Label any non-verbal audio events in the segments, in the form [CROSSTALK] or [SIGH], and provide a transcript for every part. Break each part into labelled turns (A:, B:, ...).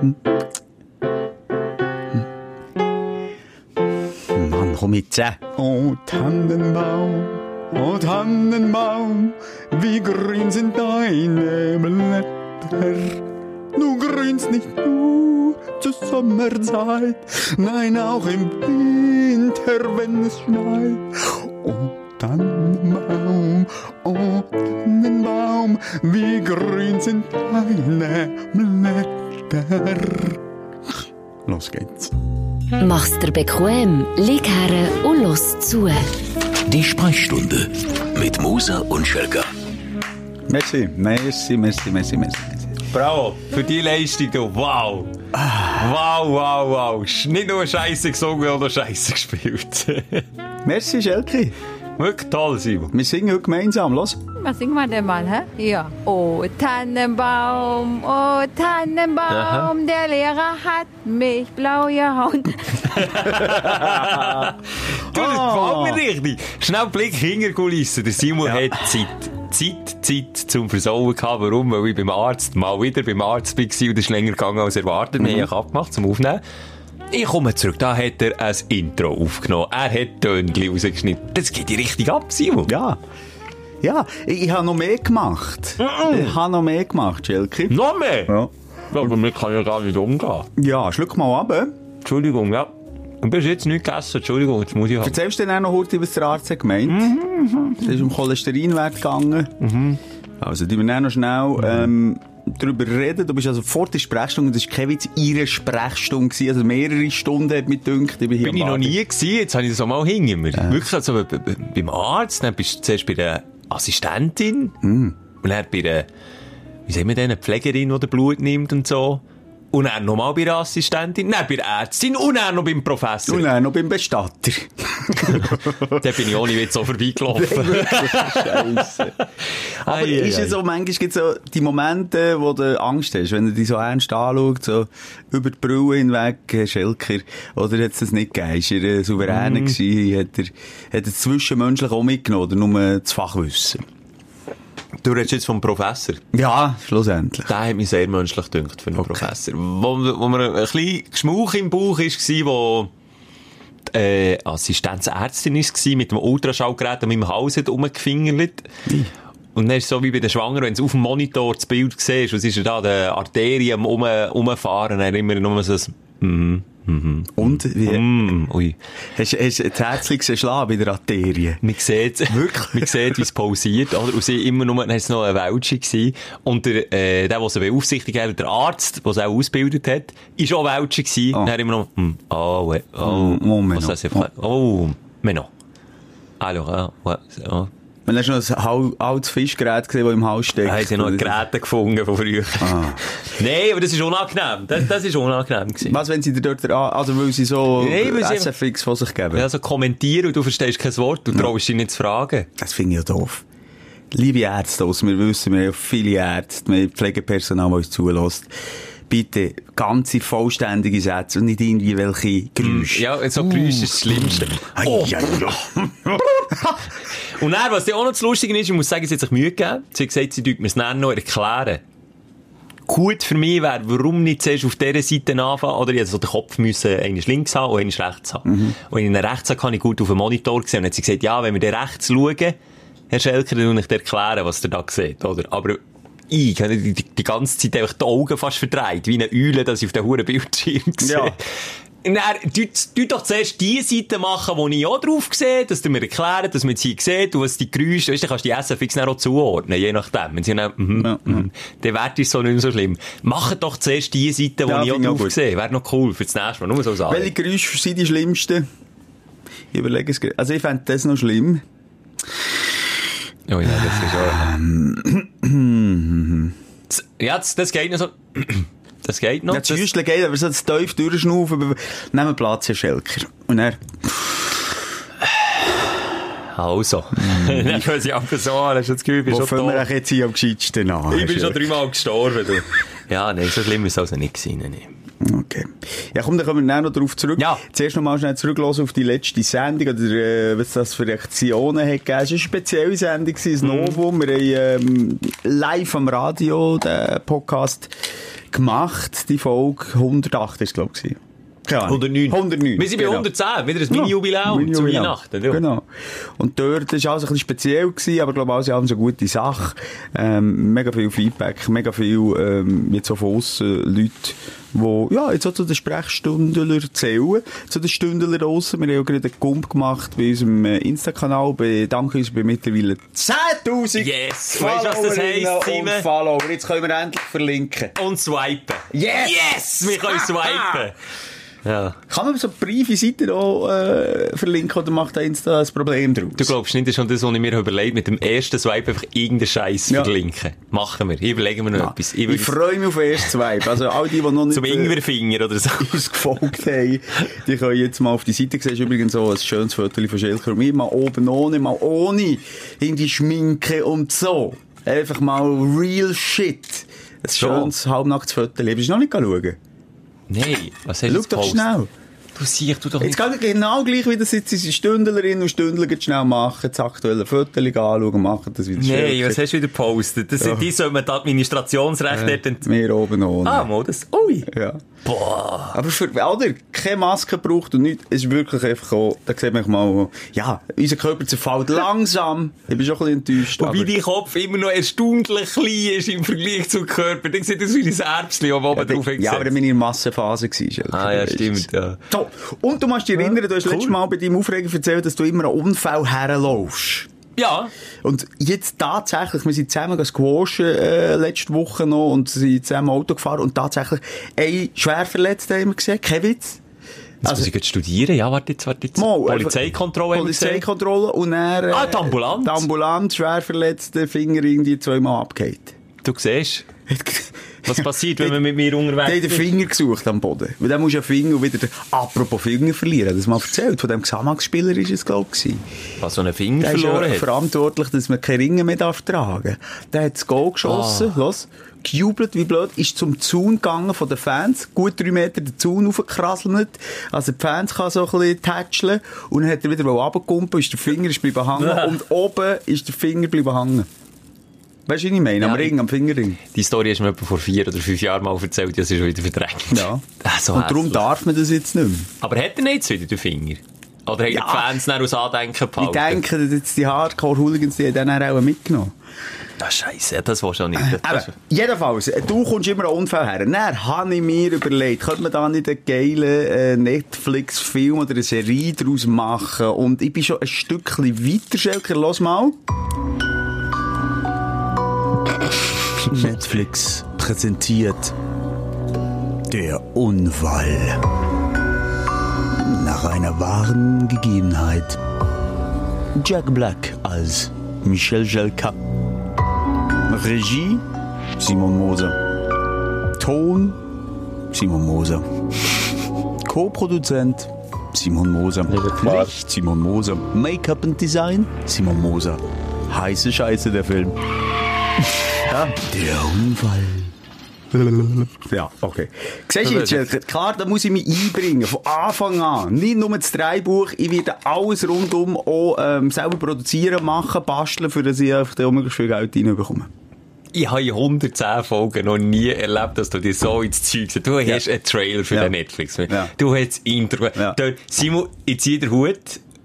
A: Mann, komm jetzt.
B: Oh Tannenbaum, oh Tannenbaum, wie grün sind deine Blätter. Du grünst nicht nur zur Sommerzeit, nein auch im Winter, wenn es schneit. Oh Tannenbaum, oh Tannenbaum, wie grün sind deine Blätter. Los geht's.
C: Mach's dir bequem, lieg her und los zu.
D: Die Sprechstunde mit Musa und Schelka.
A: Merci, merci, merci, merci, merci.
E: Bravo, für die Leistung, du. Wow. Wow, wow, wow. Sch- Nicht nur Scheiße gesungen oder Scheiße gespielt. [LAUGHS]
A: Merci, Schelke.
E: Wirklich toll, Simon.
A: Wir singen heute gemeinsam, los.
F: Was singen wir denn mal, hä? Ja. Oh Tannenbaum, oh Tannenbaum,
E: Aha.
F: der Lehrer hat mich blau gehauen. [LAUGHS]
E: Du, das gefällt mir richtig. Schnell Blick hinter Kulissen. Der Simon hat Zeit. Zeit, Zeit zum Versauen gehabt. Warum? Weil ich beim Arzt, mal wieder beim Arzt war und es ist länger gegangen als erwartet. Wir haben abgemacht zum Aufnehmen. Ich komme zurück. Da hat er ein Intro aufgenommen. Er hat Tönchen rausgeschnitten. Das geht richtig ab, Simon.
A: Ja. Ja, ich, ich habe noch mehr gemacht. Ich habe noch mehr gemacht, Schelke.
E: Noch mehr?
A: Ja.
E: Aber mir kann ja gar nicht umgehen.
A: Ja, schluck mal ab. eh?
E: Entschuldigung, ja. Du bist jetzt nicht gegessen. Entschuldigung, jetzt muss ich haben.
A: Erzählst du dir auch noch kurz, was der Arzt hat gemeint? Es ist um Cholesterinwert gegangen. Also, die wir dann noch schnell ähm, darüber reden. Du bist also vor der Sprechstunde, das war kein Witz, ihre Sprechstunde gewesen, also mehrere Stunden hat mich gedünkt. Ich bin, hier
E: Bin ich noch nie gewesen, jetzt habe ich das auch mal hinter mir. Wirklich, also b- b- beim Arzt, dann bist du zuerst bei der Assistentin und dann bei der, wie sagen wir denn, Pflegerin, die Blut nimmt und so. Und dann nochmal bei der Assistentin, dann bei der Ärztin und dann noch beim Professor.
A: Und dann noch beim Bestatter. [LAUGHS]
E: da bin ich ohne Witz so vorbeigelaufen.
A: Scheisse. [LAUGHS] Aber
E: Ei,
A: ist
E: ei.
A: es so, manchmal gibt es so die Momente, wo du Angst hast, wenn du dich so ernst anschaust, so über die Brille hinweg, Schelker, oder hat es das nicht gegeben? Ist er äh, souveräner gewesen? Hat er, hat er das Zwischenmenschliche auch mitgenommen, oder nur das Fachwissen?
E: Du redest jetzt vom Professor.
A: Ja, schlussendlich.
E: Der hat mich sehr menschlich gedünkt für einen Professor. Wo, wo mir ein bisschen Geschmauch im Bauch war, wo die äh, Assistenzärztin war, mit dem Ultraschallgerät an meinem Hals hat rumgefingert. Und dann ist es so wie bei den Schwangeren, wenn du auf dem Monitor das Bild siehst, was ist da, der Arterien um, umfahren, dann immer nur so ein,
A: Und, wie,
E: mm, ui.
A: hast, hast du das Herzchen geschlagen bei der Arterie?
E: Man sieht,
A: Wirklich?
E: man sieht, wie es pausiert, oder? Und sie immer nur, dann noch ein Weltschi gewesen. Und der, äh, der, der sie beaufsichtigt hat, der Arzt, der sie auch ausgebildet hat, ist auch Weltschi gewesen.
A: Oh.
E: Und dann immer noch, hm, oh, oh,
A: Mm, oh, mais
E: was
A: non.
E: das ist, oh, mais non. Alors, ah, ouais, oh.
A: Man du noch ein altes Fischgerät gesehen, das im Haus steckt.
E: Da haben sie noch Geräte gefunden von früher.
A: Ah.
E: Nein, aber das ist unangenehm. Das, das ist unangenehm gewesen.
A: Was, wenn sie dir dort, an- also weil sie so
E: sie-
A: SFX von sich geben?
E: Also kommentieren und du verstehst kein Wort, du traust dich nicht zu fragen.
A: Das finde ich ja doof. Liebe Ärzte, aus, wir wissen, wir haben ja viele Ärzte, wir haben Pflegepersonal, das uns zulässt. Bitte, ganze, vollständige Sätze und nicht irgendwie welche Geräusche.
E: Ja, so Geräusche ist das Schlimmste.
A: Oh. Ja, ja.
E: Und dann, was dann auch noch das Lustige ist, ich muss sagen, sie hat sich Mühe gegeben. Sie hat gesagt, sie tut mir es dann noch erklären. Gut für mich wäre, warum nicht zuerst auf dieser Seite anfangen, oder ich hätte so den Kopf müssen, einmal links haben und einmal rechts haben. Und wenn ich ihn rechts habe, kann ich gut auf dem Monitor sehen. Und dann hat sie gesagt, ja, wenn wir den rechts schauen, Herr Schelker, dann ich dir erklären, was ihr da seht, oder? Aber ich habe die, die, die ganze Zeit einfach die Augen fast verdreht, wie eine Eule, dass ich auf den huren Bildschirm [LAUGHS] sehe.
A: Ja.
E: Dann, du, du doch zuerst die Seite machen, wo ich auch drauf sehe, dass du mir erklären, dass man sie sieht und was die Geräusche, weißt du, kannst du die SFX dann auch zuordnen, je nachdem. Wenn sie dann, mhm,
A: Ja,
E: mhm, der Wert ist so nicht mehr so schlimm. Mach doch zuerst die Seite, wo
A: Ja,
E: ich auch drauf
A: gut.
E: sehe. Wäre noch cool für das nächste Mal. Nur so sagen.
A: Welche Geräusche sind die schlimmsten? Ich überlege es gerade. Also ich fände das noch schlimm.
E: Oh ja, das ist auch... [CLEARS THROAT] Das- ja, das, das geht noch so... [CLEARS THROAT] Das geht noch.
A: Ja, das
E: das,
A: Hüstle geht, aber so das tief durchschnaufen, nehmen Platz, Herr Schelker. Und er,
E: also. [LAUGHS] [LAUGHS] Dann können sie einfach so an. Hast du das Gefühl, ich bin
A: wo
E: schon
A: wir
E: tot.
A: jetzt hier am gescheitsten an?
E: Ich bin schon dreimal gestorben, du. Ja, nein, so schlimm ist es also nicht gewesen, nein.
A: Okay. Ja, komm, dann kommen wir noch darauf zurück.
E: Ja.
A: Zuerst noch mal schnell zurücklassen auf die letzte Sendung, oder äh, was das für Reaktionen hat gegeben. Es war eine spezielle Sendung, gewesen,
E: Mhm.
A: ein Novum. Wir haben ähm, live am Radio den Podcast gemacht, die Folge 108 ist glaube ich. Gewesen. Keine Ahnung.
E: 109.
A: 109.
E: Wir sind bei
A: genau.
E: 110, wieder ein Mini-Jubiläum zu
A: Mini-Jubiläum.
E: Weihnachten. Ja.
A: Genau. Und dort war alles ein bisschen speziell, gewesen, aber ich glaube, alles in allem so eine gute Sache. Ähm, mega viel Feedback, mega viel, ähm, jetzt auch von aussen Leute, die, ja, jetzt auch zu den Sprechstündler zählen, zu den Stündler draussen. Wir haben ja gerade einen Gump gemacht bei unserem äh, Insta-Kanal, bedanken uns bei mittlerweile 10.000
E: Yes! Weißt du, was das heisst, Simon?
A: Follower. Jetzt können wir endlich verlinken.
E: Und swipen.
A: Yes!
E: Yes! Wir können swipen. Ja.
A: Kann man so briefe Seiten auch äh, verlinken oder macht da Insta ein Problem draus?
E: Du glaubst nicht, das ist schon das, was ich mir überlegt mit dem ersten Swipe einfach irgendeinen Scheiß
A: Ja.
E: verlinken. Machen wir. Überlegen wir noch
A: Ja.
E: etwas.
A: Ich,
E: würde-
A: freue mich auf den ersten Swipe. Also all die, die noch [LAUGHS] nicht
E: Zum
A: äh,
E: Ingwerfinger oder so.
A: uns gefolgt haben, die können jetzt mal auf die Seite sehen. übrigens so ein schönes Foto von Schelker und mir. Mal oben ohne, mal ohne. Irgendwie Schminke und so. Einfach mal real shit. Ein
E: So.
A: schönes, halbnacktes Foto. Bist du noch nicht schauen?
E: Nein, was hast du
A: Schau doch
E: gepostet?
A: schnell.
E: Du siehst, du doch
A: Jetzt
E: nicht.
A: geht genau gleich wie das jetzt unsere Stündlerinnen und Stündler schnell machen, das aktuelle Foto anschauen, machen das wieder
E: Nein,
A: Schelker.
E: was hast du wieder gepostet? Das sind die, sollen wir das Administrationsrecht dort ent-
A: Wir oben ohne.
E: Ah, mal das. Ui.
A: Ja.
E: Boah.
A: Aber für, oder, keine Maske braucht und nichts, es ist wirklich einfach auch, da sieht man mal, ja, unser Körper zerfällt [LAUGHS] langsam. Ich bin schon ein bisschen enttäuscht.
E: Wobei dein Kopf immer noch erstaunlich klein ist im Vergleich zum Körper. Dann sieht das wie ein Erbschen, das oben
A: ja,
E: drauf
A: ja, aber dann bin ich in der Massenphase gewesen. Schelke,
E: Ah, ja, stimmt, ja.
A: So. Und du musst dich erinnern, du hast
E: cool.
A: letztes Mal bei deinem Aufreger erzählt, dass du immer einen Unfall herlaufst.
E: Ja.
A: Und jetzt tatsächlich, wir sind zusammen squashen, äh, letzte Woche noch und sind zusammen Auto gefahren und tatsächlich ein Schwerverletzter haben wir gesehen, kein Witz.
E: Jetzt muss ich jetzt studieren. Ja, warte jetzt, warte jetzt.
A: Mal,
E: Polizeikontrolle wir gesehen.
A: Polizeikontrolle und dann, äh,
E: Ah, die Ambulanz.
A: Die Ambulanz, schwer verletzte Finger irgendwie zweimal abgeht.
E: Du siehst, was passiert, wenn man mit mir
A: Die haben
E: unterwegs
A: den
E: ist.
A: Finger gesucht am Boden. Weil dann musst du einen Finger und wieder, den- apropos Finger verlieren, das mal erzählt. Von dem Xamax-Spieler ist es, glaube ich.
E: Was so einen Finger
A: Der ist ja
E: verloren hat.
A: verantwortlich, dass man keine Ringe mehr darf tragen Der hat das Goal geschossen,
E: Ah.
A: los, gejubelt wie blöd, ist zum Zaun gegangen von den Fans, gut drei Meter den Zaun aufgekrasselt, also die Fans kann so ein bisschen tätscheln und dann hat er wieder runtergekumpelt, ist der Finger ist bleiben hängen
E: Ja. [LAUGHS]
A: und oben ist der Finger bleiben hängen. Weißt du, was ich meine? Am
E: Ja,
A: Ring, am Fingerring.
E: Die Story hast du mir etwa vor vier oder fünf Jahren mal erzählt, die hast du schon wieder verdrängt.
A: Ja. [LAUGHS]
E: Ah, so
A: und darum darf man das jetzt nicht mehr.
E: Aber hat er nicht jetzt wieder den Finger? Oder haben
A: Ja.
E: die Fans dann aus Andenken
A: Ich
E: behalten?
A: denke, dass jetzt die Hardcore-Hooligans, die dann auch mitgenommen.
E: Ah, Scheisse, das war schon nicht.
A: Aber,
E: Das,
A: jedenfalls, du kommst immer an Unfall her. Dann habe ich mir überlegt, könnte man da nicht einen geilen äh, Netflix-Film oder eine Serie daraus machen? Und ich bin schon ein Stückchen weiter, Schelker, los mal. Netflix präsentiert Der Unfall. Nach einer wahren Gegebenheit. Jack Black als Michel Jelka. Regie Simon Moser. Ton Simon Moser. Co-Produzent Simon Moser. Licht Simon Moser. Make-up und Design Simon Moser. Heiße Scheiße der Film. Ja, der Unfall. Ja, okay. Siehst du jetzt, klar, da muss ich mich einbringen, von Anfang an. Nicht nur das Dreibuch, ich werde alles rundum auch ähm, selber produzieren, machen, basteln, für das ich einfach da möglichst viel Geld reinbekomme.
E: ich habe in 110 Folgen noch nie erlebt, dass du dir so ins Zeug setzt. Du hast einen Trailer für
A: Ja.
E: den Netflix.
A: Ja.
E: Du hast das Intro.
A: Ja.
E: Dort, Simon, ich ziehe den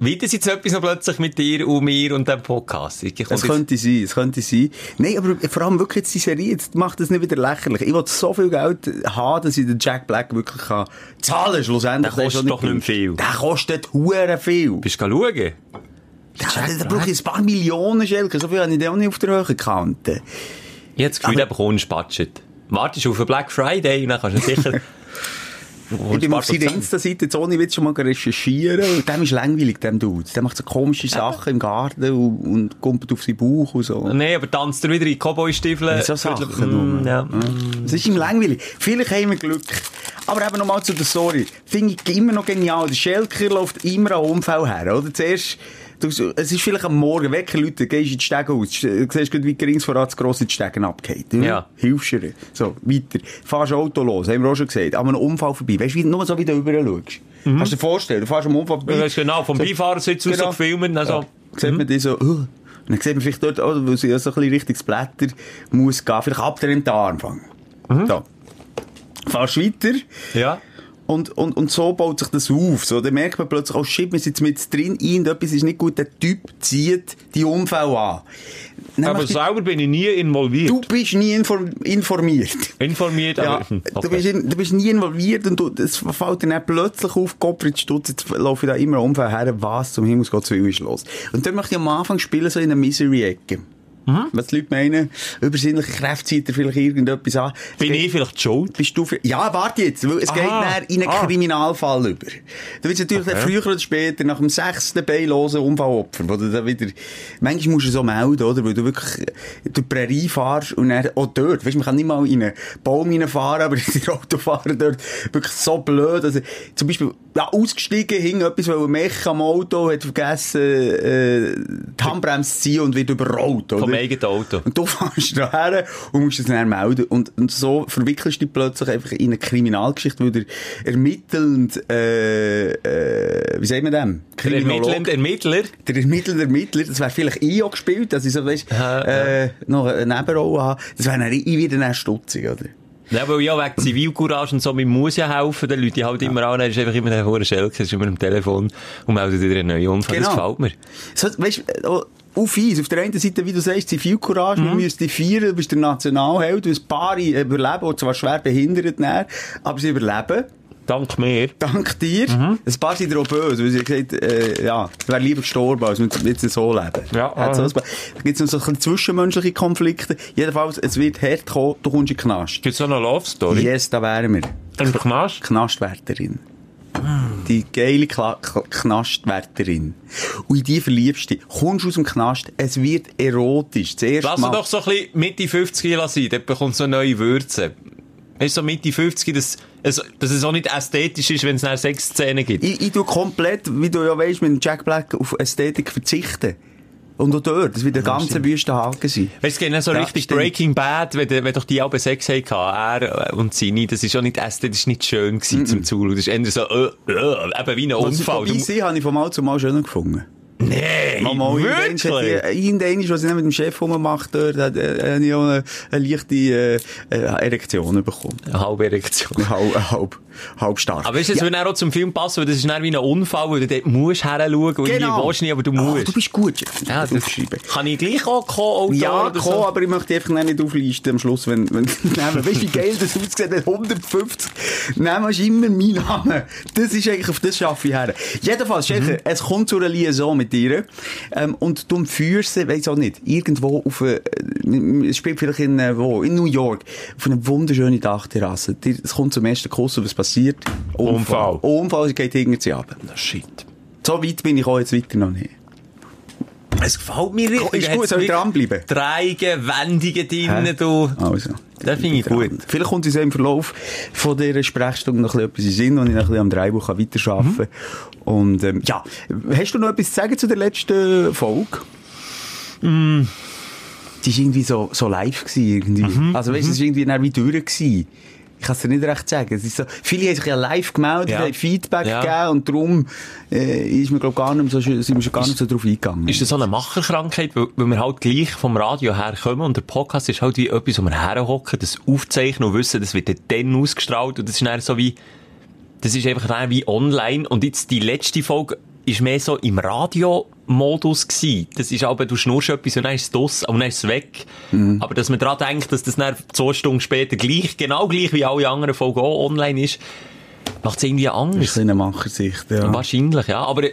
E: Hut. Wieder jetzt etwas noch plötzlich mit dir und mir und dem Podcast. Ich,
A: Es könnte sein, es könnte sein. Nein, aber vor allem wirklich jetzt die Serie, jetzt macht das nicht wieder lächerlich. Ich will so viel Geld haben, dass ich den Jack Black wirklich kann zahlen schlussendlich.
E: Der kostet doch nicht mehr viel.
A: Der kostet hure viel.
E: Bist du schauen?
A: Ja, da brauche ich ein paar Millionen Schelker. So viel habe ich dann auch nicht auf der Höhe gekannt.
E: Ich habe das Gefühl,
A: Aber-
E: du bekommst Budget. Wartest auf den Black Friday und dann kannst du sicher... [LAUGHS]
A: Ich bin auf seiner Insta-Seite jetzt ohne Witz schon mal recherchieren und dem ist langweilig, dem Dude. Der macht so komische Sachen im Garten und, und kumpelt auf seinen Bauch und so.
E: Nein, aber tanzt er wieder in Cowboy-Stiefeln?
A: So Sachen
E: Mm, ja.
A: Es ist ihm langweilig. Vielleicht haben wir Glück. Aber eben nochmal zu der Story. Finde ich immer noch genial. Der Schelker läuft immer an Unfall her, oder? Zuerst du, es ist vielleicht am Morgen Wecker, Leute, gehst in die Stege aus, du siehst gerade, wie gering voran das grosse Stegen abgeht.
E: Ja.
A: Hilfst dir. So, weiter. Fahrst Auto los, haben wir auch schon gesagt. An einem Unfall vorbei. Weißt du, wie, nur so wie du rüber schaust. Kannst du dir vorstellen, du fährst am Unfall vorbei.
E: Du hast genau vom
A: So-
E: Beifahrersitz aus so gefilmt, also-
A: Ja. Sieht man die so, uh. Dann sieht man vielleicht dort, oh, wo sie ja so ein bisschen Richtung Blätter muss gehen, vielleicht ab den Arm fangen. So. Fahrst weiter.
E: Ja.
A: Und, und, und so baut sich das auf. So, dann merkt man plötzlich, oh shit, wir sind jetzt mit drin, irgendetwas ist nicht gut, der Typ zieht die Unfälle an. Dann
E: Aber selber bin ich nie involviert.
A: du bist nie inform informiert.
E: Informiert,
A: Ja,
E: aber... hm,
A: du,
E: okay.
A: bist in, du bist nie involviert und du, es fällt dir dann plötzlich auf, Gottfried Stutz, jetzt laufe ich da immer Unfall her, was zum Himmels Gottes Willen ist los. Und dann möchte ich am Anfang spielen, so in einer Misery-Ecke.
E: Mhm.
A: Was die Leute meinen, übersinnliche Kräfte zieht dir vielleicht irgendetwas an.
E: Bin ich vielleicht schuld?
A: Bist du für, ja, warte jetzt, weil es
E: Aha.
A: geht in einen
E: Ah.
A: Kriminalfall über. Du willst natürlich dann früher oder später nach dem sechsten beinlosen Unfallopfer, wo du dann wieder, manchmal musst du so melden, oder? Weil du wirklich durch die Prärie fahrst und dann, auch dort, weißt, man kann nicht mal in einen Baum reinfahren, aber [LAUGHS] der Autofahrer dort wirklich so blöd, also, zum Beispiel, ja, ausgestiegen, hing etwas, weil ein Mech am Auto hat vergessen, äh, die Handbremse zu ziehen und wird überrollt, oder?
E: Vom eigenen Auto.
A: Und du [LAUGHS] fährst daher und musst es dann melden. Und, und so verwickelst du dich plötzlich einfach in eine Kriminalgeschichte, weil der ermittelnd, äh, äh, wie sagt man dem?
E: Der ermittelnde Ermittler.
A: Der ermittelnde Ermittler, das wäre vielleicht ich auch gespielt, dass ich so, weißt, äh, noch eine Nebenrolle habe. Das wäre dann wieder dann stutzig, oder?
E: Ja, weil ja wegen Zivilcourage und so, man muss ja helfen, den Leuten halt immer an, er ist einfach immer der hohe Schelke, ist immer am Telefon und meldet wieder einen neuen Unfall. Das
A: Genau.
E: gefällt mir.
A: So, weißt, äh, oh, auf eins. Auf der einen Seite, wie du sagst, Zivilcourage,
E: Mhm.
A: man müsste dich feiern, du bist der Nationalheld, du hast Paare überleben, die zwar schwer behindert, näher, aber sie überleben.
E: Dank mir.
A: Dank dir.
E: Mhm.
A: Ein paar sind auch böse, weil sie gesagt äh, ja, ich wäre lieber gestorben, als mit jetzt so leben.
E: Ja,
A: Hat so ein paar- Da gibt es noch so ein zwischenmenschliche Konflikte. Jedenfalls, es wird hart kommen, du kommst in den Knast.
E: Gibt's noch eine Love Story?
A: Yes, da wären wir.
E: Im Knast?
A: Knastwärterin. Die geile Kla Knastwärterin. Und in die verliebst du dich. Kommst aus dem Knast, es wird erotisch. Zuerst
E: Lass
A: mal.
E: doch so ein bisschen Mitte 50 sein, dort bekommt so neue Würze. Weißt du, so Mitte 50, dass, es, dass es auch nicht ästhetisch ist, wenn es eine Sexszene gibt.
A: Ich, ich tu komplett, wie du ja weißt, mit dem Jack Black auf Ästhetik verzichten. Und auch dort, das wird ein ganzer wüster Haken sein.
E: Weißt du, es geht nicht so
A: Ja,
E: richtig
A: stimmt.
E: Breaking Bad, wenn, wenn doch die alle Sex hatten, er und seine, das ist auch nicht ästhetisch nicht schön gewesen zum Zuschauen. Das ist eher so, äh, äh, eben wie ein
A: Was
E: Unfall.
A: vorbei sein, habe ich von Mal zu Mal schöner gefunden.
E: Nee,
A: Mal, mal,
E: wirklich?
A: Irgendwann, was ich mit dem Chef dort, hat, äh, habe ich auch eine, eine leichte äh, Erektion bekommen.
E: Eine halbe Erektion.
A: Halb, halb, halb stark.
E: Aber weißt du, das würde auch zum Film passen, weil das ist dann wie ein Unfall, weil du dort musst heranschauen und
A: Genau.
E: irgendwie willst du nicht, aber du
A: Ah,
E: musst.
A: du bist gut.
E: ja, das
A: aufschreiben.
E: kann ich gleich auch Co-Autor
A: Ja, komm,
E: so?
A: aber ich möchte einfach nicht auflisten am Schluss, wenn, wenn, [LAUGHS] nehmen. Weißt du, wie geil das aussieht? 150. Nehmen ist immer mein Name. Das ist eigentlich, auf das schaffe ich her. Jedenfalls, Schelker, es kommt zu einer Liaison mit dir, ähm, und du führst sie, weiss auch nicht, irgendwo auf, äh, es spielt vielleicht in, äh, wo? In New York, auf eine wunderschöne Dachterrasse. Es kommt zum ersten Kuss und was passiert?
E: Unfall.
A: Unfall, sie geht irgendwie ab.
E: Shit.
A: So weit bin ich auch jetzt weiter noch nicht.
E: Es gefällt mir richtig.
A: Ist gut, soll ich dranbleiben?
E: Dreigen, Wendungen drin, du.
A: Also.
E: Das finde ich gut.
A: Vielleicht kommt uns ja im Verlauf von dieser Sprechstunde noch etwas in Sinn, und ich noch ein bisschen am Drehbuch weiterarbeiten kann. Und, ähm, ja. Hast du noch etwas zu sagen zu der letzten Folge?
E: Mm.
A: Die war irgendwie so, so live gewesen, irgendwie.
E: Mhm,
A: Also, weißt du, es war irgendwie wie durch gewesen. Ich kann es dir nicht recht sagen. Es ist so, viele haben sich ja live gemeldet,
E: Ja.
A: haben Feedback
E: Ja.
A: gegeben und darum, äh, ist mir, glaub, gar nicht so, sind wir schon gar nicht so drauf eingegangen.
E: Ist das so eine Macherkrankheit, weil, weil wir halt gleich vom Radio herkommen und der Podcast ist halt wie etwas, wo wir herhocken, das aufzeichnen und wissen, das wird dann ausgestrahlt und das ist dann so wie, das ist einfach dann wie online und jetzt die letzte Folge ist mehr so im Radio-Modus gsi. Das ist aber, du schnurst etwas und dann ist es draus und dann ist es weg. Aber dass man daran denkt, dass das dann zwei Stunden später gleich, genau gleich wie alle anderen Folgen auch online ist, macht es irgendwie
A: Das
E: anders.
A: ist eine Machersicht, ja.
E: Wahrscheinlich, ja. Aber,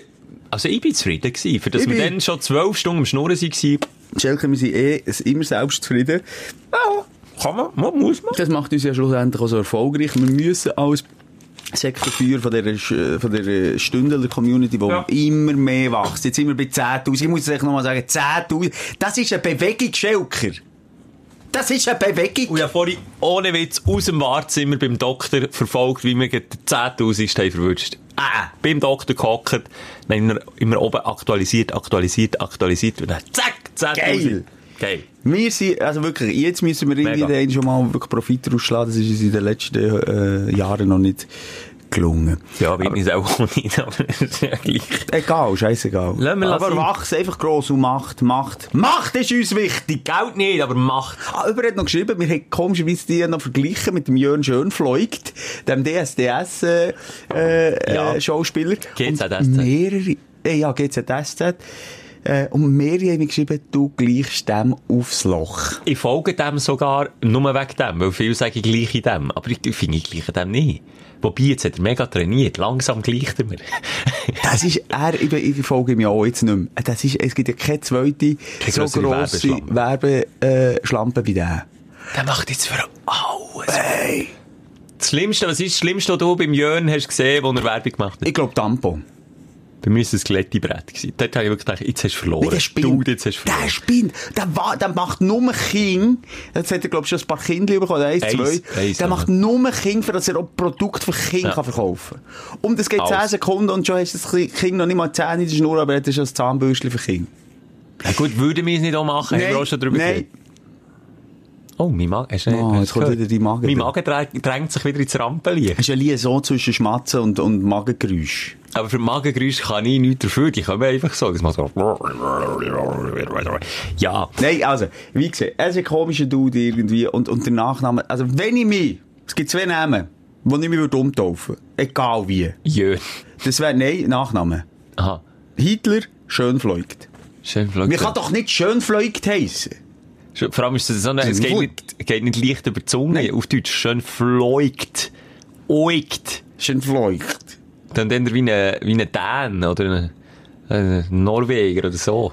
E: also ich bin zufrieden gewesen. Für das
A: Ich
E: wir
A: bin-
E: dann schon zwölf Stunden am Schnurren waren,
A: Schelke, wir sind eh immer selbstzufrieden.
E: kann man, muss man.
A: Das macht uns ja schlussendlich auch so erfolgreich. Wir müssen als Sektorführer von Sch- von dieser Stündler Community, die
E: Ja.
A: immer mehr wächst. Jetzt sind wir bei 10.000. Ich muss es nochmal sagen, 10.000. Das ist eine Bewegung, Schelker. Das ist eine Bewegung.
E: Und ich habe vorhin ohne Witz aus dem Wartezimmer beim Doktor verfolgt, wie wir den 10.000 haben verwünscht. Ah, beim Doktor gehockt, dann immer, immer oben aktualisiert, aktualisiert, aktualisiert und dann zack, zack.
A: Geil. Wir sind, also wirklich, jetzt müssen wir irgendwie schon mal wirklich Profit daraus schlagen. Das ist uns in den letzten äh, Jahren noch nicht gelungen.
E: Ja, wird nicht auch nicht, aber ist ja gleich.
A: Egal, scheißegal. Aber wachs einfach gross und Macht, Macht. Macht ist uns wichtig!
E: Geld nicht, aber Macht.
A: Ah, über hat noch geschrieben, wir haben komischerweise die noch verglichen mit dem Jörn Schönfleugt, dem DSDS, äh, äh,
E: Ja.
A: Schauspieler.
E: GZSZ.
A: Mehrere, äh, ja, GZSZ. Äh, und mehrere haben geschrieben, du gleichst dem aufs Loch.
E: Ich folge dem sogar nur wegen dem, weil viele sagen gleich in dem. Aber ich finde, ich gleiche dem nicht. Wobei, jetzt hat er mega trainiert. Langsam gleicht er mir. [LAUGHS]
A: Das ist, er, ich, ich folge ihm ja auch jetzt nicht mehr. Das ist, es gibt ja keine zweite
E: Keine
A: so grosse Werbeschlampe äh, Schlampe wie der.
E: der macht jetzt für alles. Das Schlimmste, was ist das Schlimmste, was du beim Jörn hast gesehen, wo er Werbung gemacht hat?
A: Ich glaube Tampon.
E: Bei mir war es ein Glättebrett. gewesen. Dort habe ich wirklich gedacht, jetzt hast du verloren.
A: Nee, der spinnt.
E: Du, jetzt hast du verloren.
A: Der spinnt. Der, der macht nur King. Jetzt hat er, glaube ich, schon ein paar Kinder bekommen. Eins,
E: Eins,
A: zwei.
E: eins,
A: der macht nur King, für dass er auch Produkte für Kinder
E: Ja.
A: kann verkaufen kann. Und es geht 10
E: Alles.
A: Sekunden und schon hast du das Kind noch nicht mal 10 in der Schnur, aber er hat schon ein Zahnbürstchen für Kinder.
E: Ja, gut, würden wir es nicht auch machen? Haben wir auch schon drüber
A: nein.
E: geredet? Oh, mein Magen. Hast du
A: Oh,
E: hast
A: jetzt
E: du
A: kommt wieder dein Magen
E: Mein. Magen drängt, sich wieder ins Rampenlicht.
A: Es ist eine Liaison zwischen Schmatzen und, und Magengeräusch.
E: Aber für Magengeräusche kann ich nichts dafür. Die kommen einfach so. Das macht so. Ja.
A: Nein, also, wie gesagt, er ist ein komischer Dude irgendwie und, und der Nachname, also wenn ich mich, es gibt zwei Namen, die ich mich würde umtaufen egal wie.
E: Jö.
A: Das wäre, nein, Nachname.
E: Aha.
A: Hitler, Schönfleugt.
E: Schön
A: Man kann doch nicht Schönfleugt heissen.
E: Vor allem ist das so eine, es geht nicht, geht nicht leicht über die Zunge. Auf Deutsch schön fleugt. Oigt.
A: Schönfleugt.
E: Dann dann wie ein, wie ein Dän oder ein, Norweger oder so.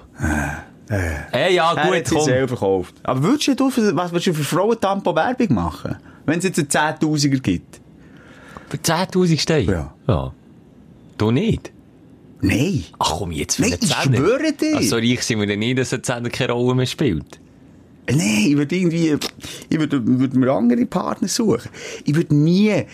E: Äh, ja,
A: Er
E: gut,
A: hat sich
E: komm.
A: selber verkauft. Aber würdest du, für, was würdest du für Frauentampo Werbung machen? Wenn es jetzt einen 10.000er gibt?
E: Für 10.000 Steine?
A: Ja.
E: ja. Du nicht?
A: Nein.
E: Ach komm, jetzt für
A: Nein,
E: einen
A: ich schwöre dir.
E: Ach, so reich sind wir denn nicht, dass ein Zehner keine Rolle mehr spielt.
A: Nein, ich würde irgendwie, ich würde, würde mir andere Partner suchen. Ich würde nie äh,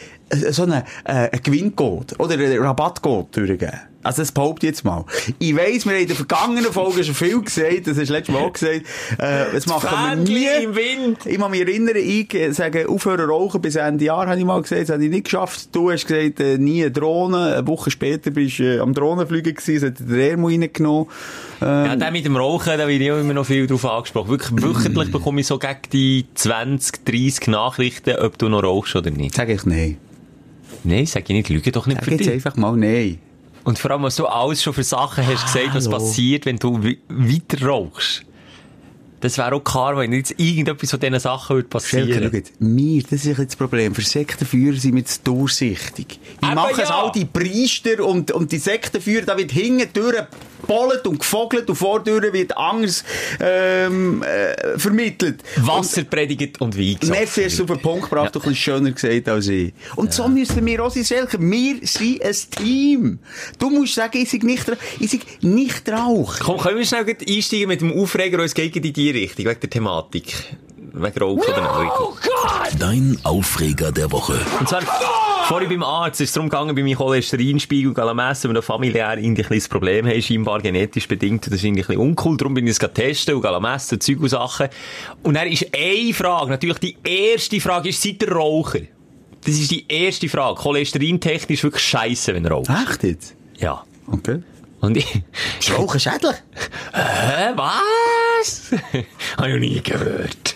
A: so einen, äh, einen Gewinncode oder einen Rabattcode durchgeben. Also das behaupte jetzt mal. Ich weiss, wir haben in der vergangenen Folge schon viel gesagt, das du letztes Mal gesagt, äh, das machen wir nie.
E: Im Wind.
A: Ich kann mich erinnern, ich sage, aufhören rauchen bis Ende Jahr, habe ich mal gesagt, das habe ich nicht geschafft. Du hast gesagt, äh, nie eine Drohne. Eine Woche später bist du äh, am Drohnenfliegen gewesen, es hat der Ermo reingenommen. Ähm,
E: Ja, der mit dem Rauchen, da wird ich auch immer noch viel drauf angesprochen. Wirklich, [CLEARS THROAT] wöchentlich bekomme ich so gegen die 20, 30 Nachrichten, ob du noch rauchst oder nicht.
A: sag ich nein.
E: Nein, sag ich nicht, lüge doch nicht
A: Sag
E: für dich.
A: einfach mal nein.
E: Und vor allem, was du alles schon für Sachen hast gesagt, was passiert, wenn du weiter rauchst. Das wäre auch klar, wenn jetzt irgendetwas von diesen Sachen würde passieren.
A: jetzt, wir, das ist jetzt das Problem. Für Sektenführer sind wir zu durchsichtig. Die
E: Eben
A: machen es
E: ja.
A: all die Priester und, und die Sektenführer, da wird hinten durch gepollt und gefogelt und vordurch wird Angst, ähm, äh, vermittelt.
E: Wasser predigt und Wein
A: Und
E: gesagt.
A: Merci hast du auf den Punkt gebracht, du ein bisschen schöner gesagt als ich. Und so müssen wir auch sein, Schelke. Wir sind ein Team. Du musst sagen, ich sei nicht, ich sei nicht Rauch.
E: Komm, können wir schnell einsteigen mit dem Aufreger, und es geht in die Richtung, wegen der Thematik. Wegen Rauch oder nicht.
D: Dein Aufreger der Woche.
E: Und zwar, vorhin beim Arzt ist es darum gegangen, bei meinem Cholesterinspiegel gehen messen, weil wir familiär irgendwie ein kleines Problem haben, scheinbar genetisch bedingt. Das ist irgendwie ein bisschen uncool. Darum bin ich es testen und messen, Zeug und Sachen. Und dann ist eine Frage, natürlich die erste Frage ist, seid ihr Raucher? Das ist die erste Frage. Cholesterintechnisch wirklich scheiße, wenn ihr raucht.
A: Echt jetzt?
E: Ja.
A: Okay.
E: Und ich,
A: Ist Rauchen schädlich?
E: Hä, was? [LAUGHS] Habe ich noch nie gehört.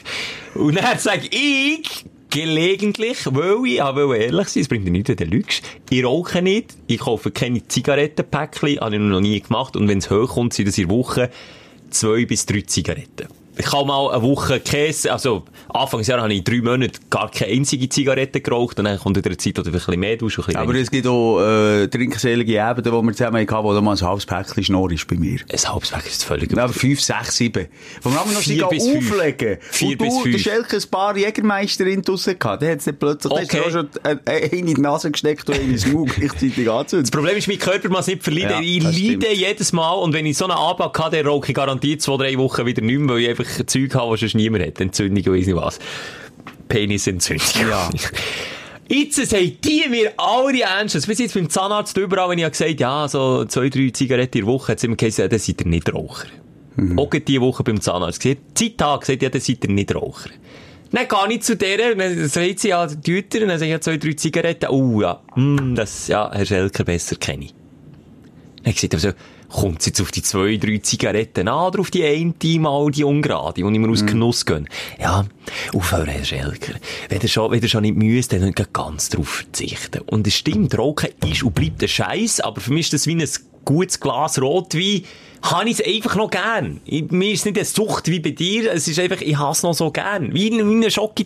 E: Und dann sage ich, gelegentlich, weil ich auch ehrlich sein, es bringt dir nichts, wenn du lügst. Ich rauche nicht, ich kaufe keine Zigarettenpäckchen, habe ich noch nie gemacht. Und wenn es hochkommt, sind das in der Woche zwei bis drei Zigaretten. Ich habe mal eine Woche Käse, also Anfangsjahr habe ich drei Monate gar keine einzige Zigarette geraucht und dann kommt wieder eine Zeit, wo du ein bisschen mehr tust, bisschen
A: Aber
E: weniger.
A: es gibt auch äh, trinkselige Ebenen, die wir zusammen hatten, wo da mal ein halbes Päckchen Schnorr ist bei mir.
E: ein halbes Weg ist völlig
A: Ja, aber fünf, sechs, sieben. Wo wir noch sie auflegen.
E: Vier
A: und
E: bis
A: du,
E: fünf.
A: der Schelke ein paar Jägermeister in draussen gehabt. Der hat es dann plötzlich, okay. Auch schon äh, eine in die Nase gesteckt und eine in den Mund gleichzeitig angezündet.
E: Das Problem ist, mein Körper muss nicht verleiden.
A: Ja,
E: ich leide
A: stimmt.
E: jedes Mal. Und wenn ich so einen Anbau hatte, dann rauche ich garantiert zwei, drei Wochen wieder nicht mehr, weil ich einfach Zeug habe, was sonst niemand hat. Entzündung, weiss nicht was. Penisentzündung.
A: Ja. [LAUGHS]
E: Jetzt sagen die mir alle ernstens, bis jetzt beim Zahnarzt überall, wenn ich gesagt habe, ja, so zwei, drei Zigaretten in der Woche, hat sie immer gesagt, ja, dann seid ihr nicht Raucher. Auch gerade diese Woche beim Zahnarzt gesagt, Zeittag gesagt, ja, dann seid ihr nicht Raucher. Dann gehe ich zu der, dann sagt sie, ja, die Tüter, dann sage ich, ja, zwei, drei Zigaretten, oh ja, hm, das, ja, Herr Schelker, besser kenne ich. Dann habe ich gesagt, also, kommt es jetzt auf die zwei, drei Zigaretten an oder auf die eine mal die ungerade, die ich mir aus Genuss gönne? Ja, aufhören, Herr Schelker. Wenn ihr schon, wenn ihr schon nicht müsst, dann nicht ganz drauf verzichten. Und es stimmt, Rauchen ist und bleibt ein Scheiß, aber für mich ist das wie ein gutes Glas Rotwein, habe ich es einfach noch gern. Ich, mir ist es nicht eine Sucht wie bei dir, es ist einfach, ich hasse noch so gern. Wie in einer Schocke,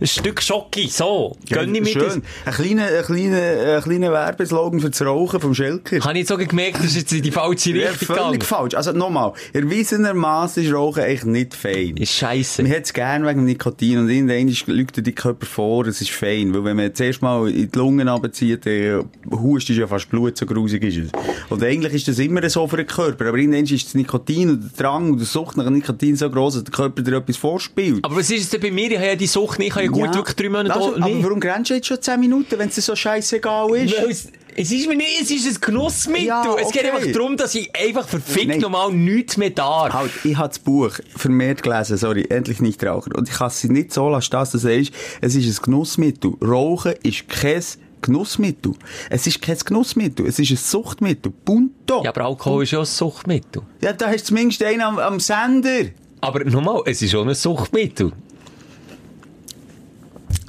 E: ein Stück Schocke, so. Gönn ich mir das.
A: Schön. Ein kleiner, ein kleiner, ein kleiner Werbeslogan für das Rauchen vom Schelker.
E: Habe ich jetzt sogar gemerkt, das ist jetzt in die falsche
A: Ja,
E: Richtung
A: völlig
E: gegangen.
A: falsch. Also nochmal, erwiesenermaßen ist Rauchen echt nicht fein.
E: Ist scheisse.
A: Man hat es gerne wegen Nikotin und irgendwann lügt dir die Körper vor, es ist fein. Weil wenn man zuerst mal in die Lungen runterzieht, dann hustest du ja fast Blut, so grusig ist es. Und eigentlich ist das immer so für den Körper. Aber irgendwann ist das Nikotin und der Drang und die Sucht nach Nikotin so groß, dass der Körper dir etwas vorspielt.
E: Aber was ist es denn bei mir? Ich habe ja die Sucht nicht, ich habe ja gut wirklich drei Monate
A: also,
E: auch
A: Aber
E: nicht.
A: warum grenzt du jetzt schon 10 Minuten, wenn es so scheißegal ist?
E: Es, ist mir nicht, es ist ein Genussmittel.
A: Ja,
E: Es geht
A: okay.
E: einfach darum, dass ich einfach verfickt nochmal nichts mehr darf.
A: Halt, ich habe das Buch vermehrt gelesen, sorry, endlich nicht rauchen. Und ich kann es nicht so lassen, dass du sagst, es ist ein Genussmittel. Rauchen ist kein Genussmittel. Es ist kein Genussmittel, es ist ein Suchtmittel. Punto.
E: Ja, aber Alkohol ist ja ein Suchtmittel.
A: Ja, da hast du zumindest einen am, am Sender.
E: Aber nochmal, es ist schon ein Suchtmittel.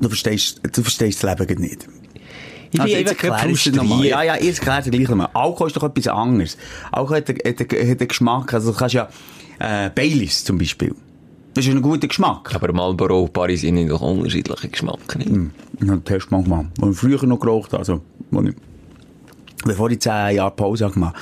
A: Du verstehst, du verstehst das Leben nicht.
E: Ich bin
A: Also, es dir nochmal. Ja, ja, ich erkläre dir gleich nochmal. Alkohol ist doch etwas anderes. Alkohol hat, hat, hat einen Geschmack. Also, du kannst ja, äh, Baileys zum Beispiel. Das ist ein guter Geschmack.
E: Aber Marlboro und Paris sind doch unterschiedliche Geschmack. Nicht?
A: Ich habe einen Test mal gemacht. Als ich früher noch geraucht habe, also, als ich, bevor ich 10 Jahre Pause habe gemacht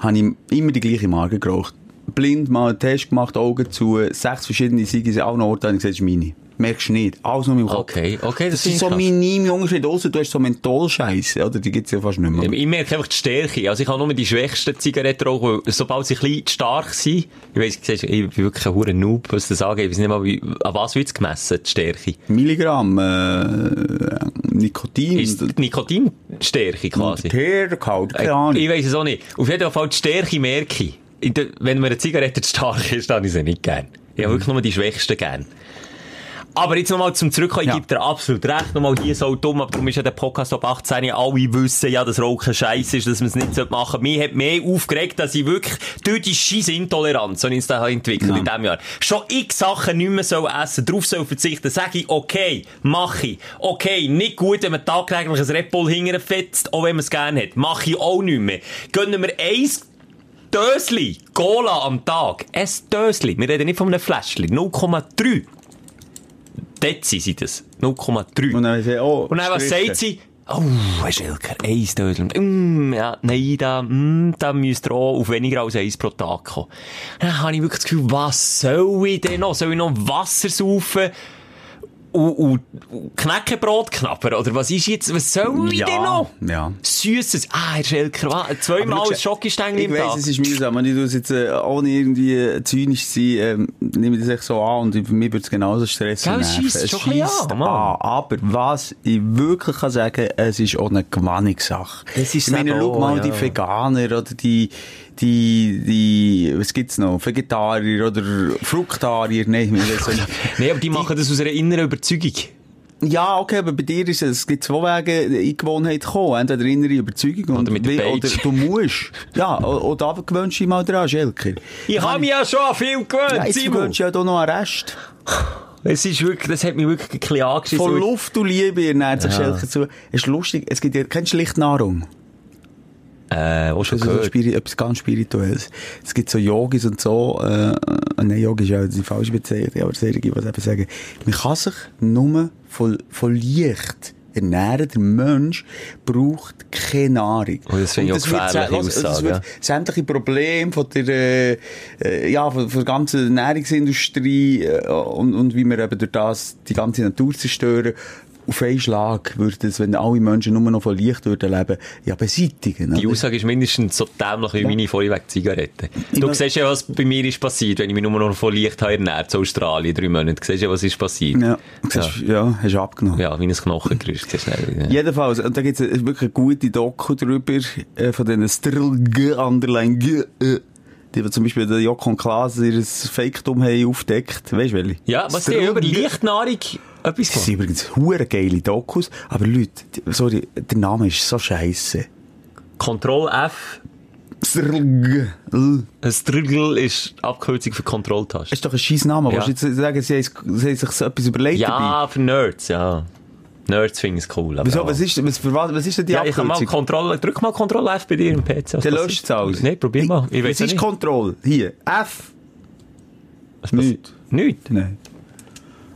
A: habe, ich immer die gleiche Marke geraucht. Blind mal einen Test gemacht, Augen zu, sechs verschiedene Siege, an allen Orten, habe ich gesagt, das ist meine. Merkst du nicht. Alles nur im Kopf.
E: Okay, okay, das
A: Das ist so minime Unterschied. Ausser du hast so Mentholscheiße, oder? Die gibt's ja fast nicht mehr.
E: Ich merke einfach die Stärke. Also ich habe nur die schwächsten Zigaretten rauchen, sobald sie klein stark sind, ich weiss, ich bin wirklich ein hure Noob, was das angeht. Ich weiß nicht mal, wie, an was wird's gemessen, die Stärke?
A: Milligramm, äh, Nikotin,
E: Ist Nikotinstärke quasi?
A: Teer, Gehalt, keine Ahnung.
E: Ich weiss es auch nicht. Auf jeden Fall die Stärke merke ich. Wenn mir eine Zigarette zu stark ist, dann ich sie nicht gern. Ich habe wirklich nur die Schwächsten gern. Aber jetzt nochmal zum Zurückkommen, ich
A: Ja.
E: gebe dir absolut recht, nochmal hier so dumm, aber darum ist ja der Podcast ab 18, alle wissen ja, dass Rauchen scheiße ist, dass man es nicht machen sollte. Mich hat mehr aufgeregt, dass ich wirklich durch die scheisse Intoleranz, die ich jetzt da entwickelt in diesem Jahr, schon x Sachen nicht mehr soll essen, drauf soll verzichten, sage ich, okay, mache ich. Okay, nicht gut, wenn man tagtäglich ein Red Bull hinterfetzt, auch wenn man es gerne hat. Mache ich auch nicht mehr. Gönnen wir eins Dösli Cola am Tag. Ein Dösli. Wir reden nicht von einem Fläschchen. 0,3. Dezi sind das. 0,3.
A: Und dann sagt oh,
E: Und dann, was sagt sie? Oh, Herr Schilker, ein Dösel. Mm, ja, nein, da, mm, da müsst ihr auch auf weniger als eins pro Tag kommen. Dann habe ich wirklich das Gefühl, was soll ich denn noch? Soll ich noch Wasser saufen? Und, und, und Knäckebrot knabbern? Oder was ist jetzt, was soll ich
A: Ja,
E: denn noch?
A: ja.
E: Süßes. Ah, Herr Schilker, wa- zweimal ein Schokostängel
A: Ich
E: im
A: weiss,
E: Tag.
A: es ist mühsam. Und ich es jetzt, äh, ohne irgendwie äh, zynisch zu sein, ähm, nehme ich das echt so an. Und für mich wird es genauso Stress
E: Gell, es scheisst schon
A: scheisst
E: an, Mann.
A: Aber was ich wirklich kann sagen, es ist auch eine Gewannungssache.
E: Das ist
A: ich meine, schau mal
E: ja.
A: die Veganer oder die, die, die, was gibt's noch? Vegetarier oder Fruktarier, nein.
E: Nee, [LAUGHS] aber die machen das aus einer inneren Überzeugung.
A: Ja, okay, aber bei dir ist es, es gibt zwei Wege, in die Gewohnheit kommen. Entweder innere Überzeugung
E: Oder mit der
A: wie- oder du musst. Ja, oder aber gewöhnst du dich mal dran, Schelker.
E: Ich habe mich ja schon an viel
A: Ja,
E: gewöhnt,
A: jetzt
E: Simon.
A: gewöhnst du ja da noch einen Rest.
E: Es ist wirklich, das hat mich wirklich ein bisschen angeschissen.
A: Von Luft und Liebe ernährt sich Schelker zu. Es ist lustig, es gibt ja keine Schlichtnahrung.
E: Äh, auch schon
A: Das ist so
E: gehört.
A: etwas ganz Spirituelles. Es gibt so Yogis und so, äh, nein, Yogi ist ja die falsche Bezeichnung, aber solche, die eben sagen, man kann sich nur von, von Licht ernähren. Der Mensch braucht keine Nahrung.
E: Oh, das finde ich
A: Und
E: auch
A: wird
E: gefährliche
A: das
E: Aussage, ja.
A: sämtliche Probleme von der, äh, äh, ja, von, von der ganzen Ernährungsindustrie, äh, und, und wie wir eben durch das die ganze Natur zerstören, auf einen Schlag würde das, wenn alle Menschen nur noch von Licht würden leben, ja beseitigen.
E: Die? Aussage ist mindestens so dämlich wie meine vorweg Zigaretten. Du
A: Immer-
E: siehst ja, was bei mir ist passiert, wenn ich mich nur noch von Licht habe ernährt, in Australien, drei Monate. Du siehst ja, was ist passiert.
A: Ja, siehst, ja. hast du abgenommen.
E: Ja, wie ein Knochengerüst. du schnell.
A: Jedenfalls, und da gibt es wirklich eine gute Doku drüber, äh, von diesen Strlg, Underline G, äh, die zum Beispiel der Joko und Klaas ihr Fake-Dumm haben aufdeckt. Weißt du, welche?
E: Ja, was die über Lichtnahrung etwas
A: Das sind übrigens hure geile Dokus, aber Leute, sorry, der Name ist so scheiße.
E: Control F,
A: Strlg, L.
E: ein Struggle ist Abkürzung für Kontrolltaste.
A: ist doch ein scheiß Name.
E: Ja.
A: Willst du jetzt sagen, sie haben, sie haben sich so etwas überlegt dabei?
E: Ja, für Nerds, ja. Nerds finden es cool. aber
A: Wieso, was ist, was, für was, was ist denn die
E: Ja, ich kann mal
A: Abkürzung?
E: Kontrolle, drück mal Kontroll F bei dir im PC.
A: Der löscht es alles.
E: Nein, probier mal. Ich
A: Was ist. Control? Hier. F.
E: Was?
A: Nicht.
E: Nichts.
A: Nein.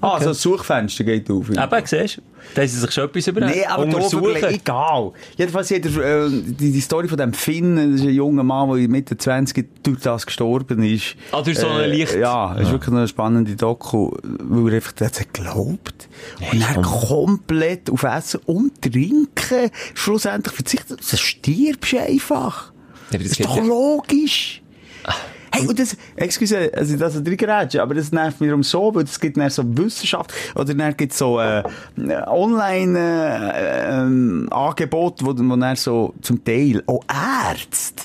A: Ah, so ein Suchfenster geht auf.
E: Eben, siehst du? Da haben sie sich schon etwas über
A: Nee, aber vergle- egal. Jedenfalls hat er, äh, die, die Story von dem Finn, das ist ein junger Mann, der Mitte 20 durch das gestorben ist.
E: Ah, durch so eine Licht-
A: Ja, das ist wirklich eine spannende Doku, weil er einfach das hat geglaubt. Und er komplett auf Essen und Trinken schlussendlich verzichtet. Das stirbst du einfach.
E: Ja, das
A: Das ist doch
E: ja-
A: logisch. Hey, und das, excuse, also das ist reingerätscht, aber das nervt mich wiederum so, weil es gibt dann so Wissenschaft, oder dann gibt es so, äh, Online-Angebote, wo, wo dann so zum Teil auch Ärzte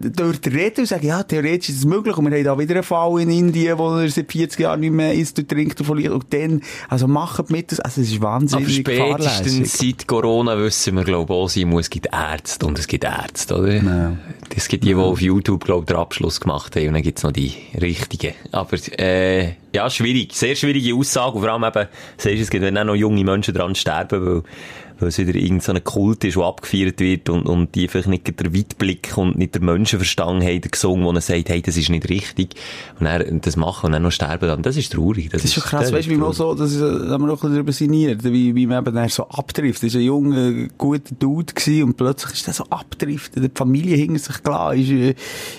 A: dort reden und sagen, ja, theoretisch ist es möglich, und wir haben da wieder einen Fall in Indien, wo er seit 40 Jahren nicht mehr isst und trinkt und verliert, und dann, also macht mit, das, also es ist
E: Aber
A: wahnsinnig
E: spätestens
A: fahrlässig.
E: seit Corona wissen wir, glaube ich, auch, Simon, es gibt Ärzte und es gibt Ärzte, oder?
A: Ja.
E: Es gibt die, die auf YouTube, glaube ich, den Abschluss gemacht haben und dann gibt's noch die richtigen. Aber, äh, ja, schwierig. Sehr schwierige Aussage und vor allem eben, siehst du, es gibt dann auch noch junge Menschen dran sterben, weil, weil es wieder irgendein so ein Kult ist, der abgefeiert wird und, und die vielleicht nicht der Weitblick und nicht der Menschenverstand haben gesungen, wo er sagt, hey, das ist nicht richtig. Und dann das machen und dann noch sterben dann. Das ist traurig.
A: Das ist schon krass, weißt du, wie man auch so, das ist, äh, da haben wir auch ein bisschen darüber sinniert, wie, wie man eben dann so abtrifft. Das war ein junger, guter Dude gewesen und plötzlich ist der so abdriftet. Die Familie hing sich klar, ist äh,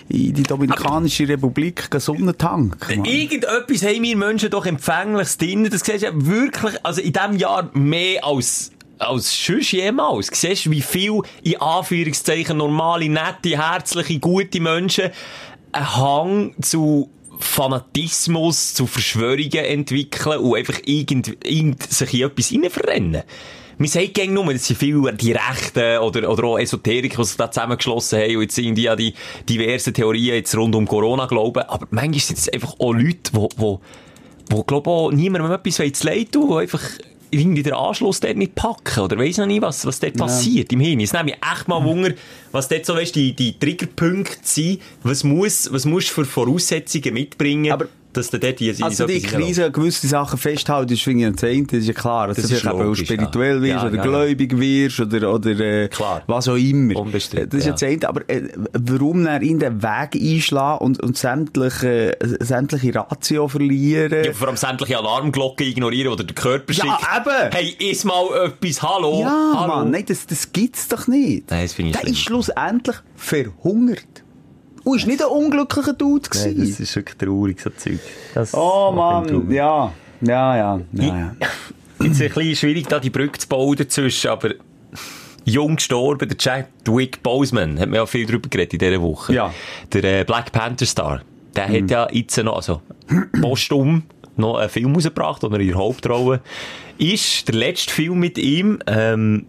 A: in die Dominikanische Republik Sonnentank. Mann.
E: Irgendetwas haben wir Menschen doch empfängliches drin. Das siehst du ja wirklich, also in diesem Jahr mehr als, als sonst jemals. Siehst du, wie viel, in Anführungszeichen, normale, nette, herzliche, gute Menschen einen Hang zu Fanatismus, zu Verschwörungen entwickeln und einfach irgend, irgend sich in etwas reinverrennen. Wir sagen gerne nur, das sind viele die Rechten oder, oder auch Esoteriker, die sich da zusammengeschlossen haben und jetzt irgendwie an die diversen Theorien jetzt rund um Corona glauben. Aber manchmal sind es einfach auch Leute, die, die, die glaube auch niemandem etwas zu leid tun, die einfach irgendwie den Anschluss dort nicht packen oder weiss noch nicht, was, was dort passiert im Hirn. Es nimmt mich echt mal Wunder, was dort so, weißt, die, die Triggerpunkte sind. Was muss, was musst du für Voraussetzungen mitbringen,
A: Aber-
E: dass du dort in
A: Also die Krise gewisse Sachen festhalten, ist finde ich das eine, das ist ja klar,
E: Das
A: du
E: ist
A: eben auch spirituell
E: ja.
A: wirst
E: Ja,
A: oder
E: ja, ja.
A: gläubig wirst oder, oder äh, was auch immer.
E: Unbestritten,
A: das ist ja
E: ja.
A: das eine, aber äh, warum dann in den Weg einschlagen und, und sämtliche, äh, sämtliche Ratio verlieren?
E: Ja, vor allem sämtliche Alarmglocken ignorieren oder der Körper
A: Ja,
E: schickt.
A: eben.
E: Hey, iss mal etwas, hallo.
A: Ja,
E: hallo.
A: Mann, nein, das, das gibt's doch nicht.
E: Nein, das finde ich
A: Der
E: schlimm.
A: ist schlussendlich verhungert. Und ist nicht ein unglücklicher Dude
E: Nein,
A: gewesen.
E: das ist wirklich traurig, so Zeug. Das
A: oh Mann, ja. Ja, ja, ja, ja.
E: Jetzt ein bisschen schwierig, da die Brücke zu bauen dazwischen, aber jung gestorben, der Chadwick Boseman, hat mir ja viel drüber geredet in dieser Woche.
A: Ja.
E: Der äh, Black Panther Star, der hat ja jetzt noch, also postum, noch einen Film rausgebracht, wo er in der Hauptrolle ist. Der letzte Film mit ihm, ähm,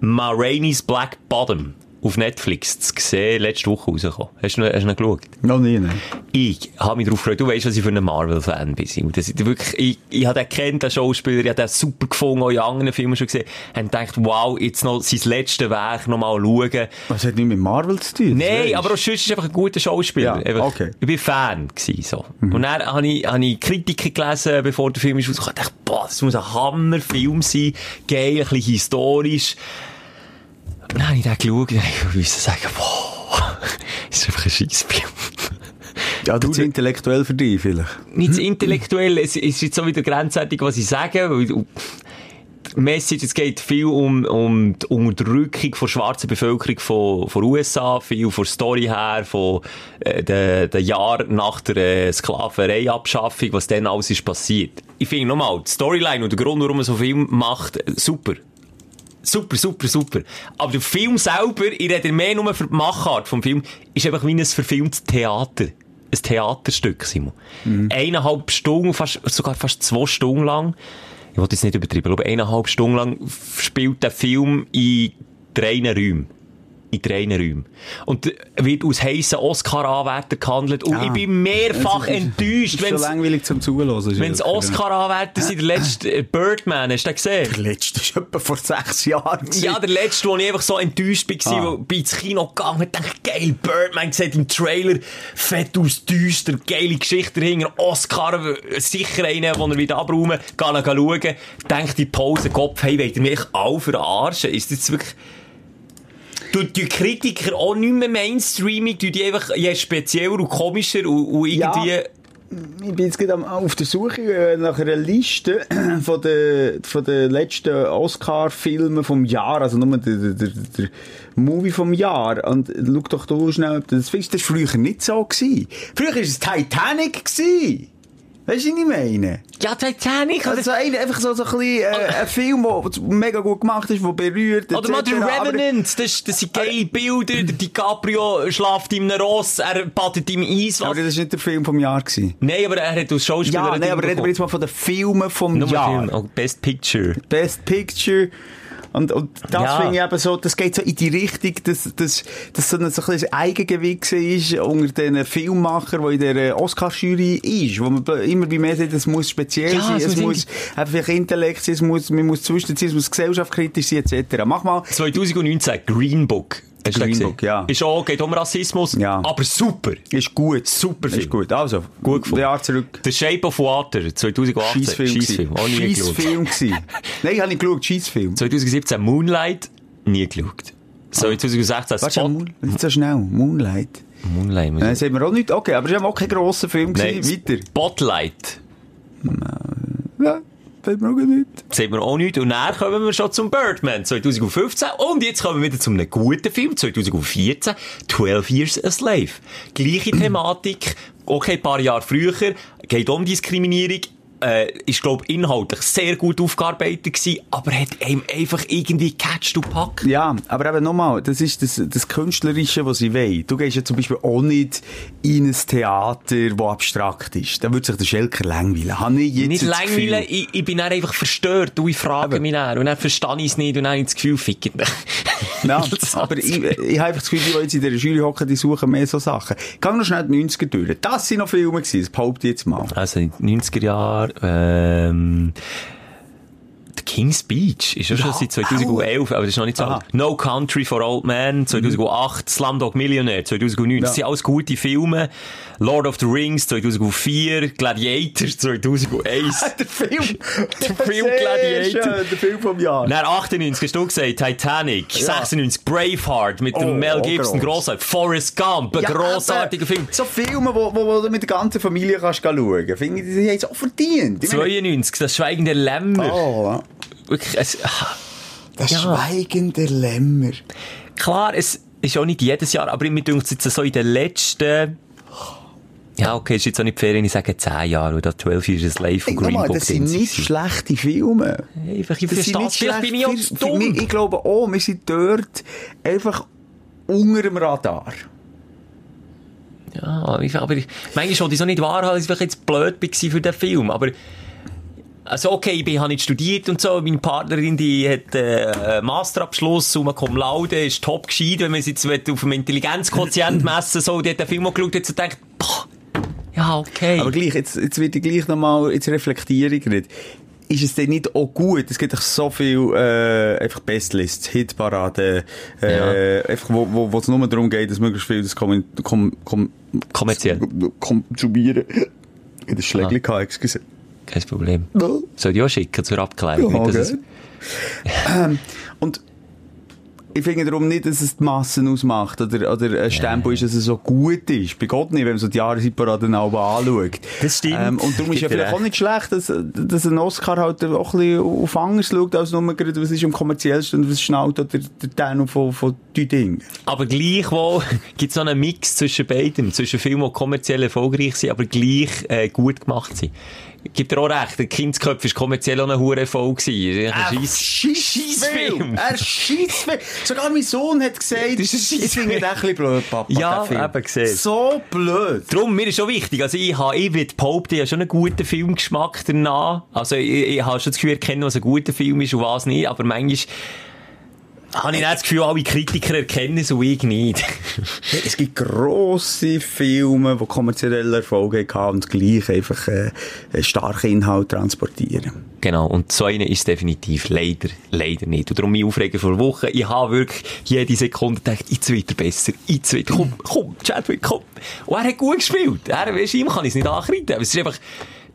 E: Ma Rainey's Black Bottom, auf Netflix zu sehen, letzte Woche rausgekommen. Hast du, noch- hast du noch geschaut?
A: Noch nie, ne?
E: Ich habe mich darauf gefreut. Du weißt, was ich für ein Marvel-Fan bin. Simon. Das ist wirklich, ich, ich habe den kennt, den Schauspieler, ich habe den super gefunden, auch in anderen Filmen schon gesehen. Und gedacht, wow, jetzt noch sein letztes Werk noch mal schauen.
A: Was hat nicht mit Marvel zu tun? das
E: Nein, aber auch sonst ist einfach ein guter Schauspieler.
A: Ja, okay.
E: Ich bin Fan gewesen, so. Und dann habe ich, habe ich Kritiken gelesen, bevor der Film ist rausgekommen. Ich dachte, boah, das muss ein Hammerfilm sein. Geil, ein bisschen historisch. Dann habe ich den geschaut und ich musste sagen, boah, das [LAUGHS] ist einfach ein Scheissfilm.
A: Ja, du zu intellektuell für dich vielleicht.
E: nicht intellektuell, es ist jetzt so wieder grenzwertig, was ich sage, weil Message, es geht viel um, um die Unterdrückung der schwarzen Bevölkerung von, von USA, viel von Story her, von äh, den, den Jahren nach der äh, Sklaverei-Abschaffung, was dann alles ist passiert. Ich finde nochmal, die Storyline und der Grund, warum man so Film macht, super. Super, super, super. Aber der Film selber, ich rede mehr nur für die Machart vom Film, ist einfach wie ein verfilmtes Theater. Ein Theaterstück, Simon. Eineinhalb Stunden, fast, sogar fast zwei Stunden lang. Ich wollte jetzt nicht übertreiben, aber eineinhalb Stunden lang spielt der Film in drei Räumen. In drei Räumen. Und wird aus heissen Oscar-Anwärter gehandelt. Und
A: Ah.
E: ich bin mehrfach
A: Das ist-
E: enttäuscht, wenn
A: so langweilig zum Zuhören.
E: wenn es Oscar-Anwärter sind. Der letzte äh, Birdman, hast du den gesehen?
A: Der letzte ist etwa vor sechs Jahren.
E: Ja, der letzte, wo ich einfach so enttäuscht war,
A: Ah.
E: wo ich bin ins Kino gegangen und dachte, geil, Birdman sieht im Trailer fett aus, düster, geile Geschichte dahinter, Oscar, äh, sicher einen, den er wieder abräumen, gehen schauen, denkt die Pause, Kopf, hey, wollt ihr mich alle verarschen? Ist das wirklich... Du, die Kritiker auch nicht mehr Mainstreaming, du die einfach je spezieller und komischer und, und
A: Ja.
E: irgendwie...
A: Ich bin jetzt gerade auf der Suche äh, nach einer Liste [CLEARS THROAT] von den, von den letzten Oscar-Filmen vom Jahr, also nur der, der, der, der Movie vom Jahr. Und schau doch du schnell, ob du das findest. Das war früher nicht so. Gewesen. Früher war es Titanic. Gewesen. Weißt du, was ich meine?
E: Ja, Titanic,
A: Also so ein, einfach so, so äh, ein Film, der mega gut gemacht ist, der berührt.
E: Oder mal der Revenant, das, das sind geile Bilder, der DiCaprio schläft in einem Ross, er badet im Eis.
A: Aber das war nicht der Film vom Jahr. Gewesen.
E: Nein, aber er hat als Schauspieler...
A: Ja,
E: ein
A: nein, aber reden wir jetzt mal von den Filmen vom Jahr.
E: Film, oh, Best Picture.
A: Best Picture. Und, und das
E: Ja.
A: finde ich eben so, das geht so in die Richtung, dass, dass, dass so ein, so ein Eigengewicht ist unter den Filmemachern, die in der Oscar-Jury ist, wo man immer wie mehr sagt, es muss speziell
E: Ja,
A: sein,
E: es muss
A: einfach Intellekt sein, es muss, man muss zwischenziehen, es muss gesellschaftskritisch sein, etc. Mach mal.
E: 2019, Green Book. Hast
A: Green
E: gesehen?
A: Book, ja.
E: Ist auch, geht um Rassismus,
A: Ja.
E: aber super.
A: Ist gut.
E: Super Film.
A: Ist gut. Also,
E: Gut gefunden.
A: Jahr zurück.
E: The Shape of Water, 2018.
A: Scheissfilm.
E: Scheissfilm.
A: Scheissfilm. Nein, ich habe nicht geschaut, Scheissfilm.
E: 2017 [LAUGHS] Moonlight, nie geschaut. So, 2016
A: Warte,
E: Spot.
A: Moon, nicht so schnell. Moonlight.
E: Moonlight.
A: Nein,
E: ich-
A: sehen wir auch nicht. Okay, aber es war auch kein grosser Film.
E: Nein,
A: gewesen. Weiter.
E: Spotlight.
A: Ja, fällt mir auch nicht.
E: sehen wir auch nicht. Und dann kommen wir schon zum Birdman 2015. Und jetzt kommen wir wieder zu einem guten Film 2014. 12 Years a Slave. Gleiche Thematik. Okay, ein paar Jahre früher. Geht um Diskriminierung. Äh, ist, glaub, inhaltlich sehr gut aufgearbeitet gewesen, aber hat einem einfach irgendwie catcht und packt.
A: Ja, aber eben nochmal, das ist das, das Künstlerische, was sie wollen. Du gehst ja zum Beispiel auch nicht in ein Theater, das abstrakt ist. Da würde sich der Schelker langweilen. Habe ich jetzt
E: Nicht langweilen, ich, ich bin dann einfach verstört und ich frage mich dann. Und dann verstehe ich es nicht und dann habe ich das Gefühl, fickt mich. [LAUGHS]
A: Ja, [LAUGHS] aber ich, ich habe einfach das Gefühl, die, jetzt in der Jury hocken, die suchen mehr so Sachen. Gang noch schnell die 90er durch. Das sind noch Filme gewesen, das behaupte ich jetzt mal.
E: Also in den 90er Jahren, ähm, King's Beach ist ja schon
A: Ja,
E: seit 2011, aber das ist noch nicht so alt. No Country for Old Men, 2008, Slumdog Millionaire, 2009. Das sind alles gute Filme. Lord of the Rings, 2004, Gladiator, 2001. [LAUGHS]
A: Der Film.
E: Der Film [LAUGHS] Gladiator.
A: Schön, der Film vom Jahr.
E: Dann 98 hast du gesagt, Titanic, 96 Braveheart mit dem
A: Oh,
E: Mel
A: oh,
E: Gibson,
A: gross.
E: grossartig. Forrest Gump, ein
A: Ja,
E: grossartiger Film.
A: So Filme, wo, wo, wo du mit der ganzen Familie kannst schauen kannst. Finde ich, die haben es auch verdient. Ich meine-
E: 92, das Schweigen der Lämmer.
A: Oh,
E: Wirklich, es, ah.
A: das
E: Ja.
A: Schweigen der Lämmer.
E: klar, es ist auch nicht jedes Jahr, aber mir denkt es jetzt so in den letzten, ja, okay, ist jetzt auch nicht die Ferien, ich sage 10 Jahre, oder 12 Jahre ist Live von Green Book
A: das sind nicht schlechte Filme.
E: Einfach, ich verstehe
A: nicht
E: Vielleicht bin ich auch zu dumm.
A: mich- Ich glaube auch, wir sind dort einfach unter dem Radar.
E: Ja, aber ich, manchmal wollte ich so nicht wahrhaben, dass ich jetzt blöd war für den Film, aber also okay, ich bin, habe nicht studiert und so, meine Partnerin, die hat äh, Masterabschluss, Summa Cum Laude, ist top gescheit, wenn man es jetzt auf dem Intelligenzquotient messen so, die hat den Film auch geschaut, hat so gedacht, boah, ja, okay.
A: Aber gleich, jetzt, jetzt wird ich gleich nochmal, jetzt reflektiere ich nicht. Ist es denn nicht auch gut? Es gibt doch so viel, äh, einfach Bestlists, Hitparaden, äh, einfach, wo, wo, wo es nur darum geht, dass möglichst viel das kom, kom, kom,
E: Kommerziell.
A: konsumieren. Ich hatte ein Schlägchen gehabt, excuse.
E: Kein Problem. Soll ich auch schicken zur Abklärung?
A: Ja,
E: nicht, es,
A: Ähm, und ich finde darum nicht, dass es die Massen ausmacht oder, oder ein Stempel ist, dass es so gut ist. Bei Gott nicht, wenn man so die Jahresparaden anschaut.
E: Das stimmt.
A: Ähm, und darum ist ja
E: Gibt dir
A: vielleicht auch nicht schlecht, dass, dass ein Oscar halt auch ein bisschen auf anders schaut, als nur gerade, was ist am kommerziellsten und was schnallt oder der Tenor von, von die Dinge.
E: Aber gleichwohl [LAUGHS] gibt es so einen Mix zwischen beiden. Zwischen Filmen, die kommerziell erfolgreich sind, aber gleich äh, gut gemacht sind. Gibt dir auch recht, der Kindsköpf war kommerziell auch ein hoher Erfolg. gewesen. Ein Scheiss- Scheissfilm.
A: Er Scheissfilm. Sogar mein Sohn hat gesagt,
E: Das ist ein
A: ich finde ein bisschen blöd, Papa.
E: Ja, eben gesehen.
A: So blöd.
E: Darum, mir ist schon wichtig, also ich habe, ich würde behaupten, ich habe schon einen guten Filmgeschmack danach. Also ich, ich habe schon das Gefühl, erkennen, was ein guter Film ist und was nicht, aber manchmal habe ich nicht das Gefühl, alle Kritiker erkennen es und ich nicht.
A: Es gibt grosse Filme, die kommerzielle Erfolge hatten und gleich einfach äh, einen starken Inhalt transportieren.
E: Genau, und so einer ist definitiv leider, leider nicht. Und darum mein Aufregen vor Wochen, ich habe wirklich jede Sekunde gedacht, jetzt wird er besser, jetzt wird er, komm, komm, Chadwick, komm. Und er hat gut gespielt. Er, weißt, ihm kann ich es nicht ankreiden. Aber es ist einfach,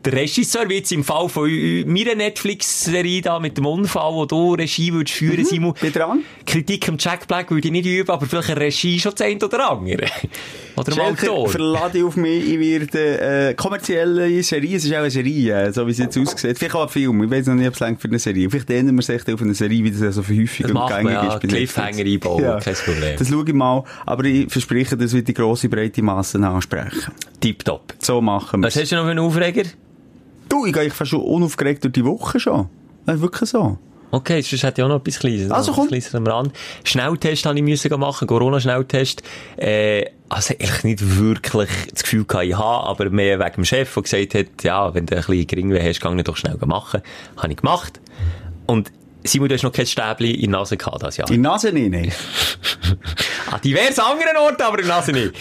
E: der Regisseur, jetzt im Fall von meiner Netflix-Serie da mit dem Unfall, wo du Regie würdest führen, Simon.
A: Bin dran?
E: Kritik am Jack Black würde ich nicht üben, aber vielleicht eine Regie schon das eine oder andere. [LAUGHS] oder mal Autor.
A: verlade auf mich, ich werde äh, kommerzielle Serie, es ist auch eine Serie, äh, so wie es jetzt aussieht. Vielleicht auch ein Film, ich weiß noch nicht, ob es längt für eine Serie. Vielleicht ändern wir sich auf eine Serie, wie das ja so häufig
E: Das
A: und gängig
E: ja,
A: ist bei
E: Cliffhanger einbauen, kein Problem.
A: Das schaue ich mal, aber ich verspreche, das wird die grosse, breite Massen ansprechen.
E: Tipptopp.
A: So machen wir
E: Was hast du noch für einen Aufreger?
A: Du, ich gehe eigentlich fast schon unaufgeregt durch die Woche schon. Das ist wirklich so.
E: Okay, sonst hätte ich auch noch etwas Kleines.
A: Also, komm.
E: Kleines am Rand. Schnelltest habe ich müssen machen, Corona-Schnelltest. Äh, also ich nicht wirklich das Gefühl gehabt, ich habe, aber mehr wegen dem Chef, der gesagt hat, ja, wenn du ein bisschen Geringweh hast, geh doch schnell machen. Habe ich gemacht. Und Simon, du hast noch kein Stäbli in der Nase gehabt das Jahr.
A: In die Nase nicht, nein. [LAUGHS]
E: An diversen anderen Orten, aber in der Nase nicht.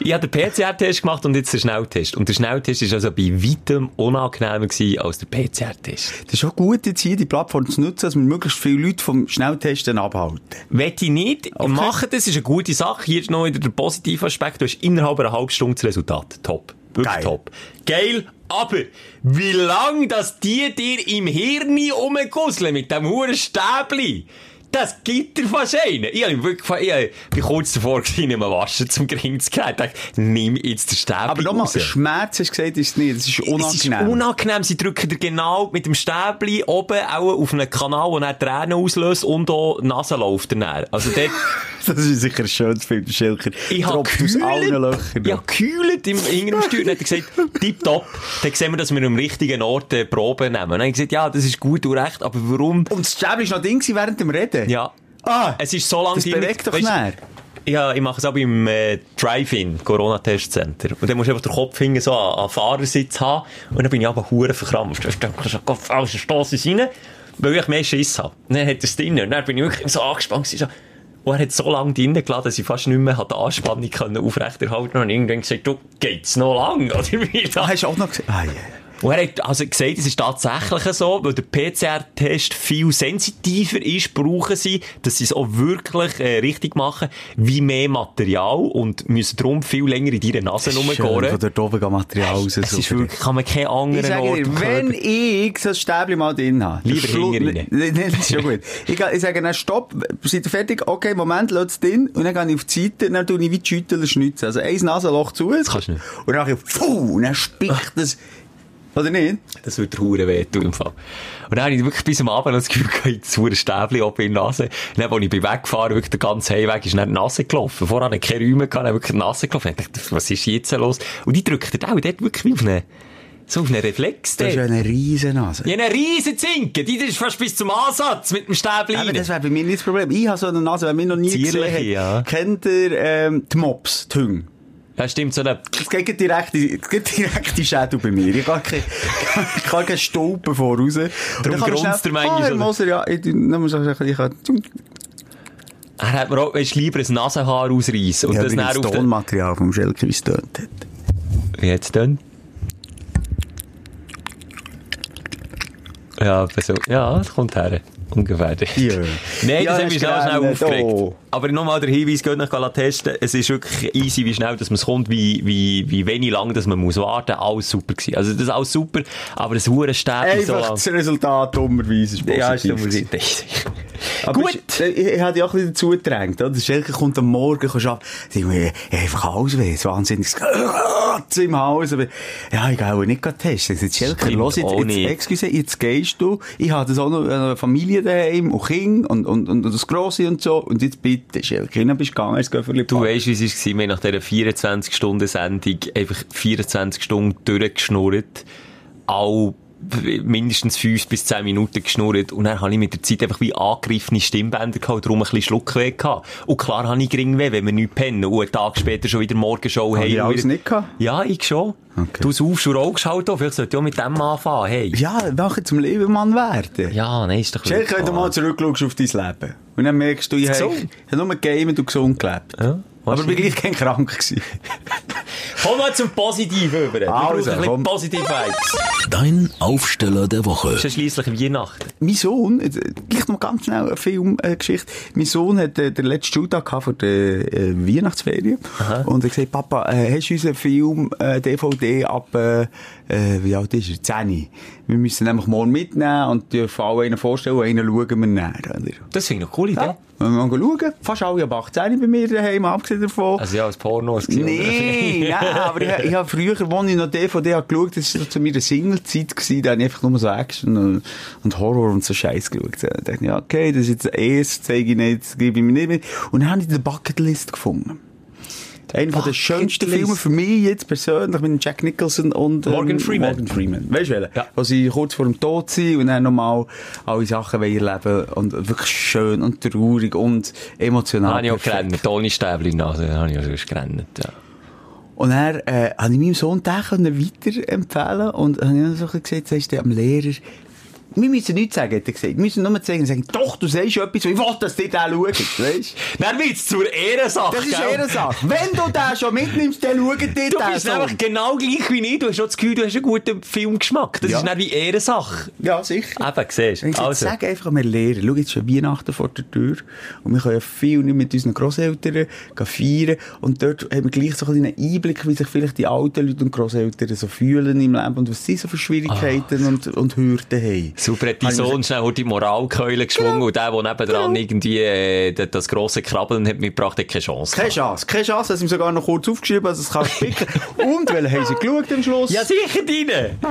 E: Ich habe den PCR-Test gemacht und jetzt den Schnelltest. Und der Schnelltest war also bei weitem unangenehmer gewesen als der PCR-Test.
A: Das ist auch gut, jetzt hier die Plattform zu nutzen, dass wir möglichst viele Leute vom Schnelltesten abhalten.
E: Wette ich nicht. Machen das ist eine gute Sache. Hier ist noch wieder der positive Aspekt. Du hast innerhalb einer halben Stunde das Resultat. Top. Wirklich
A: Geil.
E: top. Geil. Aber wie lang, dass die dir im Hirn rumgusseln mit dem huren Stäbli, das gibt dir fast einen. Ich hab mich wirklich, ich bin kurz davor gewesen, nicht mehr waschen zum Gring zu gehen. Ich dachte, nimm jetzt den Stäbli
A: Aber nochmal. Schmerz hast du gesagt, ist es nicht. Es ist
E: Es ist
A: unangenehm.
E: unangenehm. Sie drücken dir genau mit dem Stäbli oben auch auf einen Kanal, der dann Tränen auslöst und auch die Nase läuft danach. Also dort, [LAUGHS]
A: Das ist sicher ein schönes Film, der Schilker.
E: ich habe.
A: Löchern.
E: Ich habe gekühlt im inneren Steuer. Dann hat er gesagt, tipptopp. Dann sehen wir, dass wir am richtigen Ort äh, Proben nehmen. Dann habe ich gesagt, ja, das ist gut und recht, aber warum?
A: Und das Stäbchen war noch Ding während dem Reden?
E: Ja.
A: Ah,
E: Es ist so lange
A: das
E: drin-
A: bewegt doch näher.
E: Ja, ich mache es auch beim äh, Drive-In, Corona-Testcenter. Und dann musst du einfach den Kopf hinten so an, an Fahrersitz haben. Und dann bin ich aber hure verkrampft. Da denke ich so, Gott, also stoss ich rein, weil ich mehr Schiss habe. Und dann hat er es drin. Und dann bin ich wirklich so angespannt. So. Und er hat so lange drinnen gelassen, dass ich fast nicht mehr die Anspannung aufrechterhalten konnte. Und irgendwann gesagt, du, geht's noch lang? [LAUGHS] Oder wie
A: Da
E: das?
A: hast du auch noch gesagt. Ah, yeah.
E: Und er hat also gesagt, es ist tatsächlich so, weil der PCR-Test viel sensitiver ist, brauchen sie, dass sie es auch wirklich äh, richtig machen, wie mehr Material und müssen darum viel länger in deiner Nase
A: Schön, von
E: rumgehen.
A: dort oben Material raus.
E: Es ist wirklich, kann man keinen
A: Ich
E: anderen
A: sage
E: Ort
A: dir, wenn ich so ein Stäbchen mal drin habe.
E: Lieber hinten rein.
A: Das ist schon gut. Ich, ich sage dann, stopp, seid ihr fertig? Okay, Moment, lass es drin. Und dann gehe ich auf die Seite, und dann tue ich wie die Schüttel schnitzen. Also ein Nasenloch zu. Das
E: kannst du nicht.
A: Und dann mache ich, puh, und dann spickt das. Oder nicht?
E: Das würde der Hure wehtun im Fall. Und dann habe ich wirklich bis am Abend das Gefühl gehabt, jetzt hure Stäbli oben in die Nase. Und dann, als ich bin weggefahren, wirklich der ganze Heimweg, ist dann die Nase gelaufen. Vorher hatte ich keine Räume gehabt, dann wirklich die Nase gelaufen. Und ich dachte, was ist jetzt los? Und die drückt auch dort wirklich auf einen, so auf einen Reflex.
A: Das ist ja eine riesen Nase.
E: Ja, eine riesen Zinke. Die ist fast bis zum Ansatz mit dem Stäbli
A: Aber das wäre bei mir nicht das Problem. Ich habe so eine Nase, wenn mir noch nie
E: Zierliche,
A: gesehen
E: ja.
A: Kennt ihr ähm, die Mops, die Hunde?
E: Ja, stimmt, so eine...
A: Es geht direkt, es geht direkt die Schädel bei mir. Ich kann keine, ich kann keine Stulpen voraus. Ich
E: grunzt er manchmal
A: Ah. Moser, ja, ich, ich sagen, ich kann,
E: Er hat mir auch, weisst, lieber ein Nasenhaar ausreißen. Und
A: ja,
E: das dann auf den...
A: Tonmaterial vom Schelker, wie es tönt hat.
E: Wie jetzt dann? Ja, so, ja, das kommt her. Ungefähr.
A: Ja. [LAUGHS]
E: Nein,
A: Ja,
E: das hat
A: hast
E: mich schnell, schnell aufgeregt.
A: oh.
E: Aber nochmal der Hinweis, geht nach testen. Es ist wirklich easy, wie schnell dass man es kommt, wie, wie, wie wenig lang dass man muss warten. Alles super gewesen. Also das ist alles super, aber das hure Stäbchen so
A: Einfach
E: lang.
A: das Resultat dummerweise ist positiv.
E: Ja, ist dummerweise.
A: Aber
E: Gut.
A: ist- Ich, ich habe dich auch ein bisschen dazu gedrängt, oder? Schelke kommt am Morgen, kannst ab, sag mir, einfach Halsweh, es wahnsinnig, im Hals, aber, ja, ich gehe nicht gerade testen. Jetzt, Schelke, los, jetzt, jetzt,
E: nicht.
A: excuse, jetzt gehst du, ich habe noch, eine Familie daheim, und Kinder, und, und, und das Grosse und so, und jetzt bitte, Schelke, dann bist du gegangen, geh für
E: Du weißt, wie es war, wir nach dieser 24-Stunden-Sendung einfach 24 Stunden durchgeschnurrt. All mindestens 5 bis 10 Minuten geschnurrt. Und dann habe ich mit der Zeit einfach wie angegriffene Stimmbänder gehabt, darum ein bisschen Schluckweh gehabt. Und klar habe ich gering weh, wenn wir nicht pennen. Und einen Tag später schon wieder Morgenshow
A: Hab ich
E: haben.
A: alles
E: wieder-
A: nicht gehabt?
E: Ja, ich schon.
A: Okay.
E: Du saufst und rauchst halt auch. Vielleicht sollte ich auch mit dem anfangen. Hey.
A: Ja, nachher zum Lebemann werden.
E: Ja, nein, ist doch
A: Schelke, wenn du mal zurückschaust auf dein Leben. Und dann merkst du, ich habe ich habe nur gegamet und gesund gelebt.
E: Ja,
A: Aber ich bin gleich kein krank gewesen. [LAUGHS]
E: Komm mal zum Positiven über. Wir
A: Also,
E: brauchen ein bisschen positive Vibes.
D: Dein Aufsteller der Woche.
E: Das ist ja schliesslich Weihnachten.
A: Mein Sohn, äh, gleich noch ganz schnell eine Filmgeschichte. mein Sohn hat äh, den letzten Schultag vor der äh, Weihnachtsferien. Und er hat gesagt, Papa, äh, hast du unseren Film äh, DVD ab, äh, äh, wie alt ist er? 10. Wir müssen nämlich morgen mitnehmen und dürfen alle einen vorstellen und einen schauen wir näher. Oder?
E: Das finde ich eine coole Idee.
A: Ja. Wenn wir mal schauen, fast alle ab 18 bei mir daheim, abgesehen davon.
E: Also ja, als Porno. Als
A: Nee, [LAUGHS] nein, aber ich, ich habe früher, als ich noch DVD habe geschaut, das war so zu meiner Single-Zeit, da habe ich einfach nur so Action und, und Horror und so Scheiß geschaut. Da dachte ich, ja, okay, das ist jetzt es, zeige ich nicht, das gebe ich mir nicht mit. Und dann habe ich die Bucketlist gefunden. Einer von der schönsten
E: Bucketlist.
A: Filme für mich jetzt persönlich mit Jack Nicholson und ähm,
E: Morgan Freeman.
A: Morgan Freeman. Weißt du welchen?
E: Ja.
A: Wo sie kurz vor dem Tod sind und dann nochmal alle Sachen wollen erleben und wirklich schön und traurig und emotional.
E: Habe ich auch gerannt. Toni Stäbli Nase, habe ich auch sonst gerannt, ja.
A: Und dann äh, habe ich meinem Sohn den können weiterempfehlen und habe ich so gesagt, sagst du am Lehrer, wir müssen nichts sagen, hat er gesagt. Wir müssen nur zeigen, sagen, doch, du sagst etwas, ich will, dass die den schauen, weißt
E: Dann wird's zur Ehrensache,
A: Das ist
E: gell?
A: eher eine Sache. Wenn du den schon mitnimmst, dann schauen die
E: Du
A: den
E: bist
A: so.
E: einfach genau gleich wie ich. Du hast auch das Gefühl, du hast einen guten Filmgeschmack. Das
A: Ja.
E: ist nicht wie Ehrensache.
A: Ja, sicher.
E: Eben, siehst du.
A: also.
E: Also.
A: sag einfach an Lehrer, schau, jetzt schon Weihnachten vor der Tür und wir können ja viel nicht mit unseren Grosseltern feiern und dort haben wir gleich so einen Einblick, wie sich vielleicht die alten Leute und Grosseltern so fühlen im Leben und was sie so für Schwierigkeiten und, und Hürden haben.
E: Super, hat dein
A: ich mir
E: Sohn schnell die Moralkeule geschwungen und der, der nebendran irgendwie äh, das- grosse Krabbeln hat mitgebracht, hat keine Chance.
A: Keine. Chance, keine Chance, ich ihm sogar noch kurz aufgeschrieben dass es kann spicken. [LAUGHS] Und, weil haben sie geschaut am Schluss?
E: Ja, sicher deine! [LAUGHS]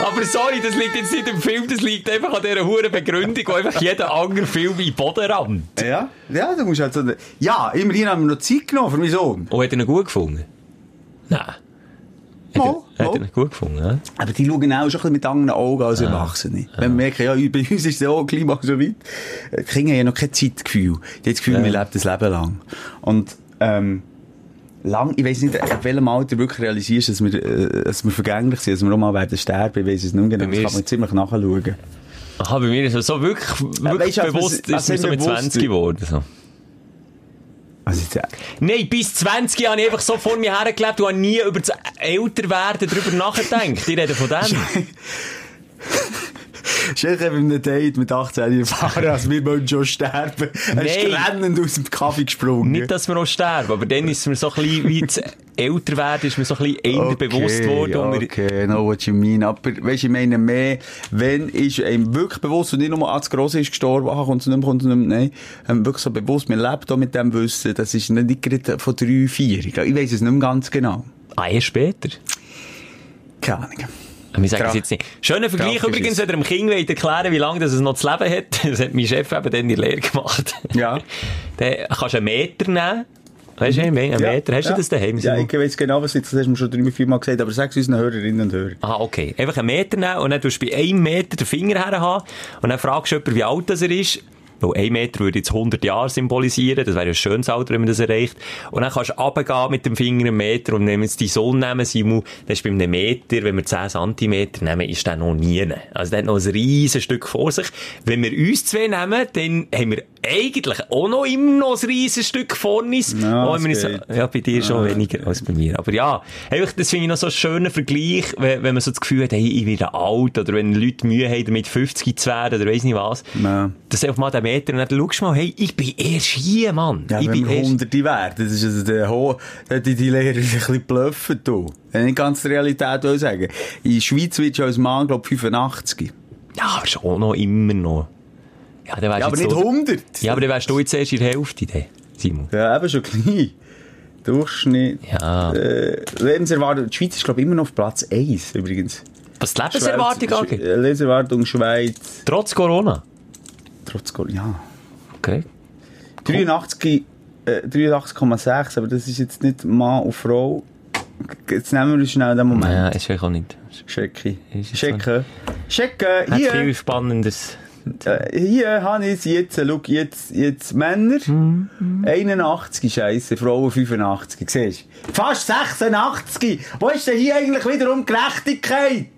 E: Aber sorry, das liegt jetzt nicht im Film, das liegt einfach an dieser hohen Begründung, wo einfach jeder andere Film in den Boden rammt.
A: Ja, ja, du musst halt so, ja, immerhin haben wir noch Zeit genommen für meinen Sohn.
E: Und hat er ihn gut gefunden? Nein. Hat
A: Mal,
E: hat er ihn gut gefunden, ja?
A: Aber die schauen auch schon ein mit anderen Augen als Erwachsene. Wenn wir merken, ja, bei uns ist es auch Klima so weit. Die Kinder haben ja noch kein Zeitgefühl. Die haben das Gefühl, wir leben das Leben lang. Und, ähm, lang, ich weiss nicht, ab welchem Alter wirklich realisierst, dass wir, äh, dass wir vergänglich sind, dass wir auch mal werden sterben. Ich weiss es nicht genau.
E: Bei
A: Das kann man ziemlich nachschauen.
E: Aha, bei mir ist es so wirklich, wirklich
A: weisst du, als
E: bewusst,
A: wir-
E: ist mir so
A: wir
E: mit
A: bewusst
E: 20
A: sind.
E: geworden. So.
A: Also, jetzt, äh,
E: Nein, bis 20 habe ich einfach so vor mir hergelebt und habe nie über das Älterwerden darüber nachgedacht. Ich rede von dem. [LAUGHS] [LAUGHS] [LAUGHS]
A: Dir bei einem Date mit 18 erfahren, als wir wollen schon sterben. Er ist rennend aus dem Kaffee gesprungen.
E: Nicht, dass wir auch sterben, aber dann ist mir so ein bisschen, wie das Älterwerden, ist mir so ein bisschen eher bewusst geworden. und wir-
A: Okay, I know what you mean. Aber, weisst, ich meine mehr, wenn ist einem wirklich bewusst und nicht nur als Grosse ist gestorben, ach, kommt es nicht mehr, kommt es nicht mehr, nein, ähm, wirklich so bewusst, man lebt auch mit dem Wissen, das ist nicht gerade von drei, vier. Ich weiss es nicht mehr ganz genau.
E: Ah, erst später.
A: Keine Ahnung.
E: Wir sagen es jetzt nicht. Schöner Vergleich
A: ist
E: übrigens, wenn ihr dem Kind wollt erklären wie lange das es noch zu leben hat. [LAUGHS] Das hat mein Chef eben dann in der Lehre gemacht.
A: Ja. [LAUGHS]
E: Dann kannst du einen Meter nehmen. Weißt du, einen Meter. Hast du das daheim?
A: Ja, ich weiss genau, was jetzt, das hast du schon drei, vier Mal gesagt, aber sag es unseren Hörerinnen und Hörern.
E: Ah, okay. Einfach einen Meter nehmen und dann tust du bei einem Meter den Finger her haben und dann fragst du jemanden, wie alt das er ist. Weil ein Meter würde jetzt 100 Jahre symbolisieren. Das wäre ein schönes Alter, wenn man das erreicht. Und dann kannst du runtergehen mit dem Finger einen Meter und wir jetzt die Sonne nehmen, Simon, dann ist bei einem Meter, wenn wir 10 Zentimeter nehmen, ist der noch nie. Also der hat noch ein riesen Stück vor sich. Wenn wir uns zwei nehmen, dann haben wir eigentlich auch noch immer noch ein riesen Stück vor uns.
A: Ja,
E: Auch wenn wir
A: es
E: uns-
A: geht.
E: ja, bei dir schon weniger als bei mir. Aber ja, einfach, das finde ich noch so einen schönen Vergleich, wenn, wenn man so das Gefühl hat, hey, ich werde alt, oder wenn Leute Mühe haben, damit 50 zu werden, oder weiss nicht was.
A: Ja.
E: Das ist einfach mal der Meter, und dann schaust du mal, hey, ich bin erst hier, Mann.
A: Ja,
E: ich bin erst...
A: Hunderte werden, das ist also der Ho, da die, die Lehrer ein bisschen bluffen, du. Wenn ich ganz die Realität will sagen. In der Schweiz wird schon als Mann, glaub 85.
E: Ja, aber schon noch immer noch. Ja, dann
A: Ja, aber nicht
E: du-
A: 100.
E: Ja, aber dann wärst du jetzt erst in der Hälfte, dann, Simon.
A: Ja, eben schon klein. Durchschnitt.
E: Ja.
A: Äh, Lebenserwartung. Die Schweiz ist, glaube ich, immer noch auf Platz 1, übrigens.
E: Was die Lebenserwartung
A: Schweiz-
E: angeht.
A: Lebenserwartung Schweiz.
E: Trotz Corona.
A: Trotz Corona. Ja.
E: Okay.
A: 83, äh, 83,6, aber das ist jetzt nicht Mann und Frau. Jetzt nehmen wir schnell den Moment.
E: Ja, ist vielleicht auch nicht.
A: Schecke.
E: Ist es
A: Schecke. Schecke.
E: Hat
A: Hier.
E: viel Spannendes.
A: Äh, hier habe ich jetzt, schau, jetzt, jetzt Männer, 81 Scheiße, Frauen 85, siehst du? Fast 86! Wo ist denn hier eigentlich wiederum Gerechtigkeit?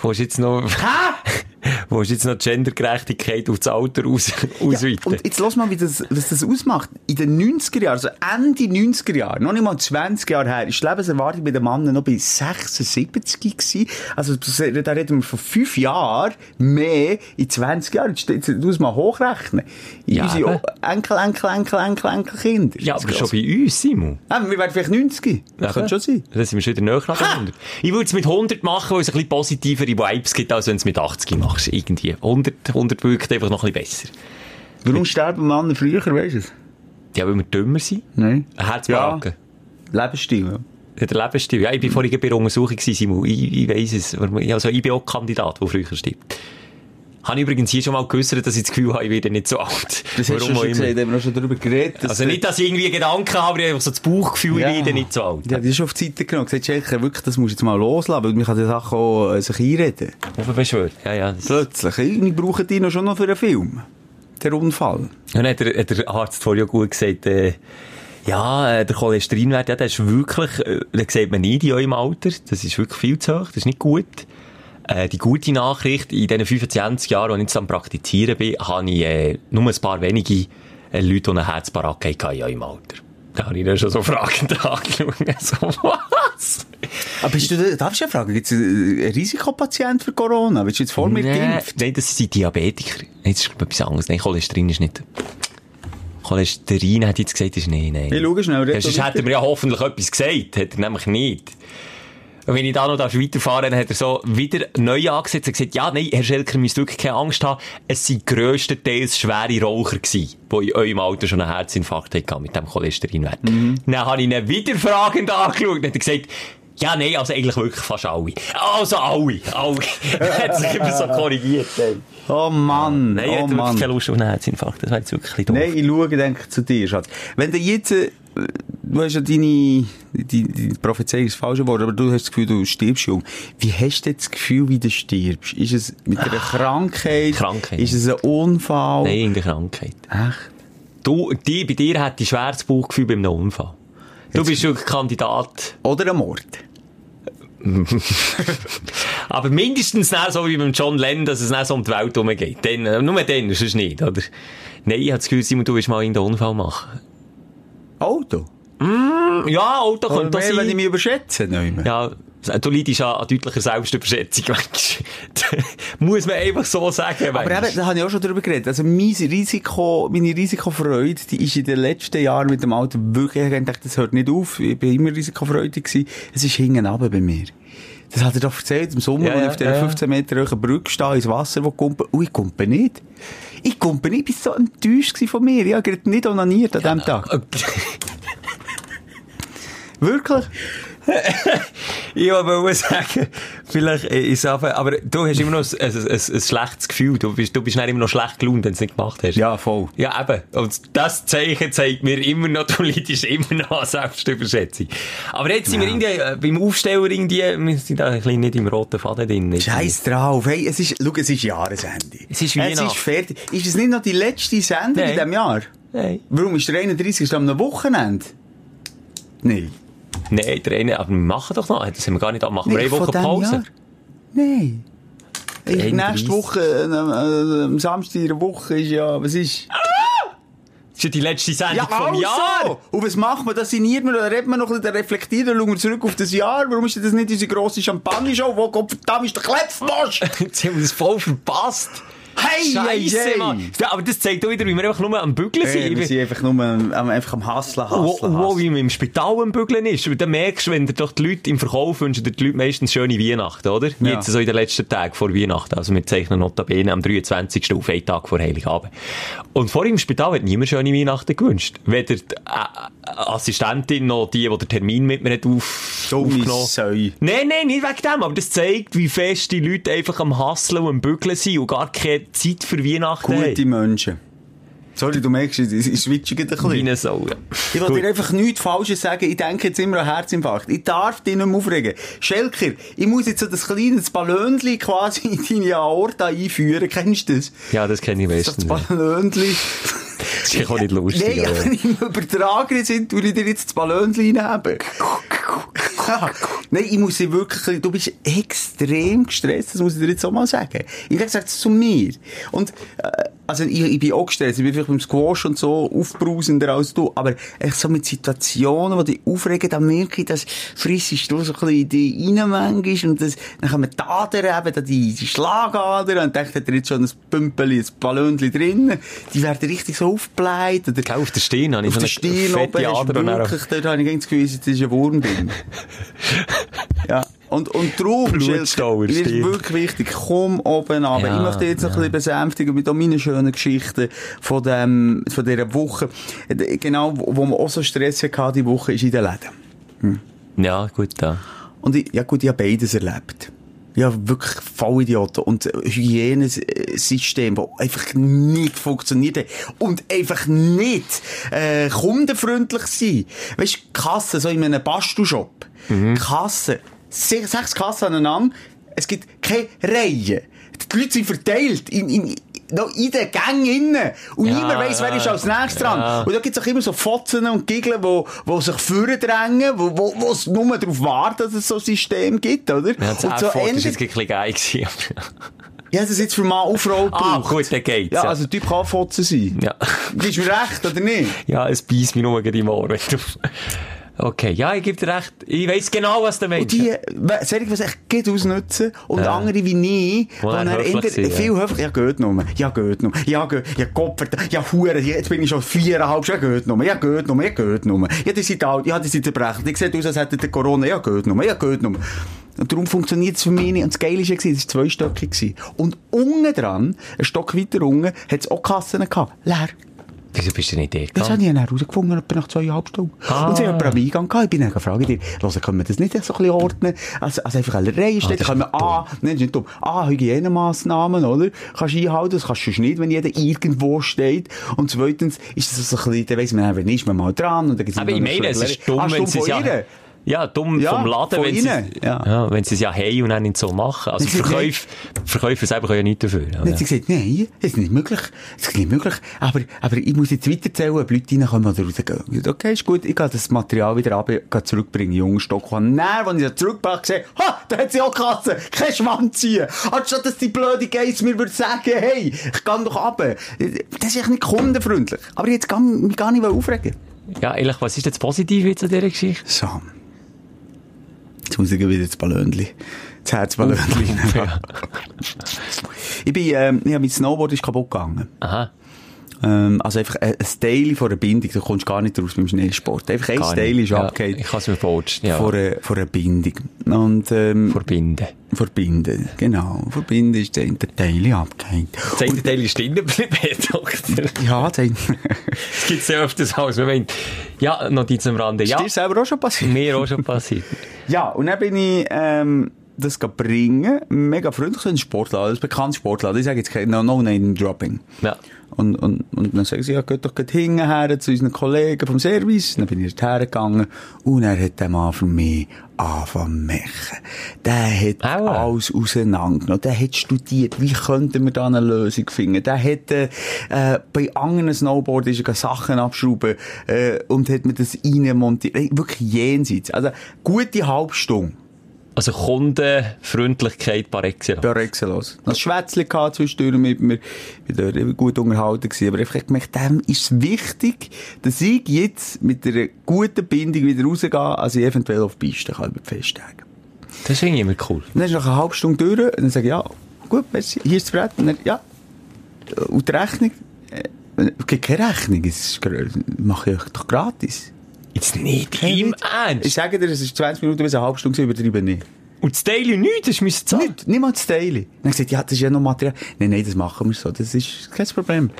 E: Wo ist jetzt noch,
A: Hä?
E: Wo ist jetzt noch Gendergerechtigkeit auf das Alter aus, ausweiten?
A: Und jetzt lass mal, wie das, was das ausmacht. In den 90er Jahren, also Ende 90er Jahre, noch nicht mal 20 Jahre her, ist die Lebenserwartung bei den Männern noch bei 76 gewesen. Also, da reden wir von 5 Jahren mehr in 20 Jahren. Jetzt, jetzt muss man hochrechnen. In
E: Ja,
A: unsere. Enkel, Enkel, Enkel, Enkel, Enkelkinder.
E: ja, aber schon bei uns, Simon.
A: Ah, wir werden vielleicht 90. Das könnte schon sein.
E: Dann sind wir schon wieder näher den 100. Ich würde es mit 100 machen, weil es ein bisschen positivere Vibes gibt, als wenn es mit 80 machst. Irgendwie. 100, 100 wirkt einfach noch ein bisschen besser.
A: Warum sterben Männer früher, weißt du es?
E: Ja, weil wir dümmer sind.
A: Nein.
E: Ein Herzbarken.
A: Lebensstil, ja.
E: Ja. Der Lebensstil. Ja, ich war vorhin bei der Untersuchung, Simon. Ich, ich weiss es. Also, ich bin auch Kandidat, der früher stirbt. Habe ich übrigens hier schon mal geäussert, dass ich das Gefühl habe, ich werde nicht so alt. [LAUGHS]
A: Das hast du schon
E: immer.
A: gesagt, haben wir schon darüber geredet.
E: Also nicht, dass ich irgendwie Gedanken habe, aber ich habe so das Bauchgefühl,
A: Ja.
E: ich werde nicht so alt.
A: Ja, die ist schon auf die Seite genommen. Gesagt, Schelker, wirklich, das musst du jetzt mal loslassen, weil man kann die Sachen auch äh, sich einreden.
E: Auf beschwört. Ja, ja. das-
A: Plötzlich. Ich brauche die noch schon noch für einen Film. Der Unfall.
E: Dann hat der, hat der Arzt vorher ja gut gesagt, äh, ja, äh, der Cholesterinwert, ja, der ist wirklich, äh, den sieht man nicht in eurem Alter. Das ist wirklich viel zu hoch, das ist nicht gut. Äh, die gute Nachricht, in diesen 25 Jahren, als ich jetzt am Praktizieren bin, habe ich äh, nur ein paar wenige äh, Leute, die eine Herzbaracke hatten in eurem Alter. Da habe ich dann schon so fragend [LAUGHS] angeschaut. So, was?
A: Aber bist du, da- darfst du ja fragen, gibt es einen Risikopatient für Corona? Bist du jetzt voll mit
E: Nein,
A: geimpft?
E: nein, das sind Diabetiker. Das ist etwas anderes. Nein, Cholesterin ist nicht... Cholesterin hat jetzt gesagt, ist nein, nein.
A: Ich schaue schnell,
E: Ja, sonst hätte er mir ja hoffentlich etwas gesagt. Hat er nämlich nicht. Und wenn ich da noch weiterfahren dann hat er so wieder neu angesetzt und gesagt, ja, nein, Herr Schelker, müsst wirklich keine Angst haben. Es sind grösstenteils schwere Raucher gewesen, die in eurem Alter schon einen Herzinfarkt hatten mit dem Cholesterinwert. Dann habe ich ihn wieder fragend angeschaut und hat gesagt, ja, nein, also eigentlich wirklich fast alle. Also alle, alle. [LAUGHS] hat sich immer so korrigiert. Ey.
A: Oh Mann,
E: Nein, ich
A: oh Mann.
E: keine Lust auf einen Herzinfarkt. Das wäre jetzt wirklich doof.
A: Nein, ich schaue, denke zu dir, Schatz. Wenn du jetzt, äh, du hast ja deine, die, die Prophezeiung ist falsch geworden, aber du hast das Gefühl, du stirbst jung. Wie hast du das Gefühl, wie du stirbst? Ist es mit einer Krankheit?
E: Krankheit.
A: Ist es ein Unfall?
E: Nein, irgendeine Krankheit.
A: Echt?
E: Du, die, bei dir hat die schweres Bauchgefühl beim Unfall. Du bist wirklich Kandidat.
A: Oder ein Mord? [LAUGHS]
E: Aber mindestens so wie beim John Lennon, dass es nicht so um die Welt herumgeht. Dann, äh, nur dann, sonst nicht, oder? Nein, ich habe das Gefühl, Simon, du willst mal irgendeinen Unfall machen.
A: Auto?
E: Ja, Auto könnte das
A: mehr, wenn ich
E: sein.
A: mich überschätze? Nicht mehr.
E: Ja, du leidest an, an deutlicher Selbstüberschätzung, manchmal. [LAUGHS] Muss man einfach so sagen,
A: Aber
E: manchmal.
A: eben, da habe ich auch schon drüber geredet. Also, mein Risiko, meine Risikofreude, die ist in den letzten Jahren mit dem Alter wirklich, ich dachte, das hört nicht auf. Ich bin immer risikofreudig gewesen. Es ist hinten runter bei mir. Das hat er doch erzählt, im Sommer,
E: Ja,
A: ich
E: ja,
A: auf dieser
E: ja, ja.
A: 15 Meter hohen Brücke stehe, ins Wasser, wo kumpe. Und ich kumpe nicht. Ich kumpe nicht. Ich war so enttäuscht von mir. Ich habe nicht onaniert an diesem Tag. Wirklich? [LAUGHS]
E: Ich wollte sagen, vielleicht äh, ist aber, aber du hast immer noch ein, ein, ein, ein schlechtes Gefühl. Du bist, du bist nicht immer noch schlecht gelaunt, wenn du es nicht gemacht hast.
A: Ja, voll.
E: Ja, eben. Und das Zeichen zeigt mir immer noch, [LAUGHS] du leidest immer noch an Selbstüberschätzung. Aber jetzt sind wir irgendwie, äh, beim Aufsteller irgendwie, wir sind da ein bisschen nicht im roten Faden drin.
A: Scheiß drauf. Hey, es ist, schau, es ist Jahresende.
E: Es ist
A: Es
E: Weihnachten.
A: ist fertig. Ist es nicht noch die letzte Sendung
E: Nein.
A: in diesem Jahr?
E: Nein.
A: Warum ist der 31. Ist am Wochenende? Nein.
E: Nein, der eine, aber wir machen doch noch, das haben wir gar nicht, machen wir
A: Nein,
E: eine Woche
A: von diesem
E: Pause.
A: Jahr? Nein. Ich,
E: 31.
A: nächste Woche, äh, äh, am Samstag in der Woche ist ja, was ist?
E: Das ist ja die letzte Sendung vom Jahr.
A: also! Und was macht man? Da sinniert man, da redet man noch da reflektiert, dann schauen wir zurück auf das Jahr. Warum ist das nicht unsere grosse Champagner-Show? Wo Gott verdammt [LAUGHS] ist der Klepfmosch?
E: Jetzt haben wir das voll verpasst.
A: Hey,
E: Scheisse,
A: hey, hey.
E: Mann. Ja, aber das zeigt auch wieder, wie wir einfach nur am Bügeln
A: Hey, wir
E: sind.
A: sind einfach nur am, einfach am Hasseln,
E: Wo,
A: Hasseln,
E: wo,
A: Hasseln.
E: wie man im Spital am Bügeln ist. Und dann merkst du, wenn dir doch die Leute im Verkauf wünschen, dir die Leute meistens schöne Weihnachten, oder?
A: Ja.
E: Jetzt so in den letzten Tagen vor Weihnachten. Also wir zeichnen notabene am 23. auf einen Tag vor Heiligabend. Und vor im Spital hat niemand schöne Weihnachten gewünscht. Weder die äh, äh, Assistentin noch die, die den Termin mit mir hat auf,
A: Dumme
E: aufgenommen. Nein, nein, nicht wegen dem, aber das zeigt, wie fest die Leute einfach am Hasseln und am Bügeln sind und gar keine Zeit für Weihnachten
A: Gute
E: haben.
A: Menschen. Sorry, du merkst, ich, gerade ein
E: Wie
A: bisschen.
E: eine Sau. ja.
A: Ich will
E: Gut.
A: dir einfach nichts Falsches sagen. Ich denke jetzt immer an Herzinfarkt. Ich darf dich nicht mehr aufregen. Schelker, ich muss jetzt so das kleine Ballönchen quasi in deine Aorta einführen. Kennst du das?
E: Ja, das kenne ich
A: Das
E: bestens. ja. Das ist auch nicht lustig.
A: Nein,
E: aber-
A: aber im Übertragenen sind, tue ich dir jetzt das Ballönchen reinheben. Ja. Nein, ich muss dir wirklich, du bist extrem gestresst, das muss ich dir jetzt auch mal sagen. Ich habe gesagt, zu mir. Und, äh, also ich, ich bin auch gestresst, ich bin vielleicht beim Squash und so aufbrausender als du, aber echt so mit Situationen, die dich aufregen, dann merke ich, dass frissest du so ein bisschen in die rein manchmal und das, dann kommen die Adern eben, da die, die Schlagadern und denkt, hat er jetzt schon ein Pümpeli, ein Ballönchen drin, die werden richtig so aufgebläht oder
E: Gell, auf der Stirn habe ich
A: auf
E: so eine
A: Stirn
E: fette Ader und
A: wirklich, dort habe ich das Gefühl, es ist ein Wurm drin. [LAUGHS] ja. Und, und darum,
E: der
A: ist wirklich wichtig, komm oben runter.
E: Ja,
A: ich möchte jetzt
E: ja.
A: ein bisschen besänftigen mit auch meinen schönen Geschichten von, dem, von dieser Woche. Genau, wo man auch so Stress hatte, die Woche, ist in den Läden.
E: Ja, gut, da.
A: Und ich, ja gut, ich habe beides erlebt. Ja, wirklich Vollidioten. Und Hygienesystem, das einfach nicht funktioniert hat. Und einfach nicht, äh, kundenfreundlich sein. Weißt du, Kassen, so in einem Bastelshop. Kassen. Se sechs Kassen aneinander. Es gibt keine Reihe. Die Leute sind verteilt in, in, noch in den Gängen innen. Und
E: Ja,
A: niemand weiss, wer ist als nächstes dran.
E: ja.
A: Und da gibt's auch immer so Fotzen und Giggeln, wo, wo sich vordrängen, wo, wo, wo es nur darauf warten, dass es so ein System gibt, oder?
E: Ja, das
A: und so
E: ist jetzt ein bisschen geil gewesen.
A: ja, das jetzt für und Frau
E: ah,
A: gebraucht.
E: gut, dann geht's.
A: Ja,
E: Ja,
A: also Typ kann Fotzen sein.
E: ja.
A: Gibst du mir recht, oder nicht?
E: ja es beißt mich nur gegen die Ohren. Okay, ja, ich gebe dir recht. Ich weiss genau, was du
A: Und
E: meinst.
A: die, we- soll ich was echt geht ausnutzen? Und
E: Ja.
A: andere wie nie, die
E: dann ja.
A: viel höflich, ja, geht nur, ja, geht nur, ja, geht, ja, Kopf, ja, Hure, jetzt bin ich schon viereinhalb, ja, geht nur, ja, geht nur, ja, geht nur, ja, die sind alt, ja, die sind zerbrechend, die sieht aus, als hätte der Corona, ja, geht nur, ja, geht nur. Und darum funktioniert es für mich nicht. Und das Geile war, es war zweistöckig. Und unten dran, ein Stock weiter unten, hat es auch Kassen gehabt. Leer.
E: Wieso bist du nicht der
A: Das habe ich dann herausgefunden, etwa nach zweieinhalb Stunden.
E: Ah.
A: Und sie haben am Eingang gehabt. Ich bin dann gefragt, hören, können wir das nicht so ein bisschen ordnen? Also, also einfach eine Reihe steht.
E: das
A: können wir A, nein, das ist nicht dumm. A, Hygienemaßnahmen, oder? Kannst du einhalten, das kannst du nicht, wenn jeder irgendwo steht. Und zweitens ist das so ein bisschen, dann weiss man, wenn ist man mal dran, und dann gibt's
E: Aber ich
A: eine
E: meine, es ist dumm,
A: Ah,
E: wenn sie es ja... Ja, dumm
A: Ja,
E: vom Laden, wenn sie,
A: ja.
E: ja. wenn sie es ja haben und dann nicht so machen. Also
A: sagt,
E: Verkäufer, selber können ja nichts dafür.
A: Dann
E: Oder?
A: hat sie gesagt, nein, das ist nicht möglich. Das ist nicht möglich. Aber, aber ich muss jetzt weiterzählen, ob Leute reinkommen oder rausgehen. Okay, ist gut. Ich gehe das Material wieder ab, gehe zurückbringen, jungen Stock. Und dann, als ich das zurückgebracht habe, ha, da hat sie auch Kasse. Kein Schwanz ziehen. Anstatt dass die blöde Geiss mir würde sagen, hey, ich gehe doch ab. Das ist echt nicht kundenfreundlich. Aber jetzt kann ich mich gar nicht aufregen.
E: Ja, ehrlich, was ist jetzt positiv jetzt an dieser Geschichte?
A: So. Jetzt muss ich wieder das Ballönchen. Das Herzballönchen.
E: Ja.
A: Ich bin, ähm, ja, mein Snowboard ist kaputt gegangen.
E: Aha.
A: Ähm, also einfach ein, ein Teil von einer Bindung, du kommst gar nicht raus beim Schneesport. Einfach ein
E: Gar
A: Teil
E: nicht.
A: ist
E: ja,
A: abgehakt
E: Ich kann es mir vorstellen. Ja.
A: von, einer, von einer Bindung. Und, ähm,
E: Verbinden.
A: verbinden, genau. Verbinden ist der der Teil.
E: Das eine Teil ist drin geblieben, Doktor.
A: Ja, das
E: Das gibt es ja öfters als man meint. Ja, Notiz am Rande.
A: ist
E: Ja,
A: dir selber auch schon passiert?
E: mir auch schon passiert.
A: Ja, und dann bin ich, ähm, das gehen bringen. Mega freundlich, so ein Sportladen, ein bekanntes Sportladen. Ich sage jetzt kein No, no Name Dropping.
E: Ja.
A: Und, und, und dann sagen sie, ja, geht doch gleich hinterher zu unseren Kollegen vom Service. Dann bin ich hergegangen. Und er hat der Mann für mich angefangen zu machen. Der hat
E: Aua.
A: alles auseinandergenommen. Der hat studiert, wie könnten wir da eine Lösung finden. Der hat, äh, äh, bei anderen Snowboard ist er Sachen abschrauben, äh, und hat mir das reinmontiert. Wirklich jenseits. Also, gute Halbstunde.
E: Also Kundenfreundlichkeit par excellence.
A: Par excellence. Noch ein Schwätzchen gehabt zwischendurch mit mir. Ich war gut unterhalten gewesen. Aber einfach gemerkt, dem ist es wichtig, dass ich jetzt mit einer guten Bindung wieder rausgehe, als ich eventuell auf die Piste kann über die Festtage.
E: Das finde ich immer cool.
A: Dann ist nach einer halben Stunde durch, und dann sage ich, ja, gut, merci, hier ist das Brett. Und dann, ja, Und die Rechnung? Äh, Es gibt keine Rechnung, gra- mache ich doch gratis.
E: Jetzt nicht im
A: Witz. Ich
E: Ernst.
A: sage dir, es ist 20 Minuten bis eine halbe Stunde, übertreibe nicht.
E: Und das Daily nichts, das müssen zahlen.
A: Nicht, nicht mal das Daily. Dann gesagt, ja, das ist ja noch Material. Nein, nein, das machen wir so, das ist kein Problem.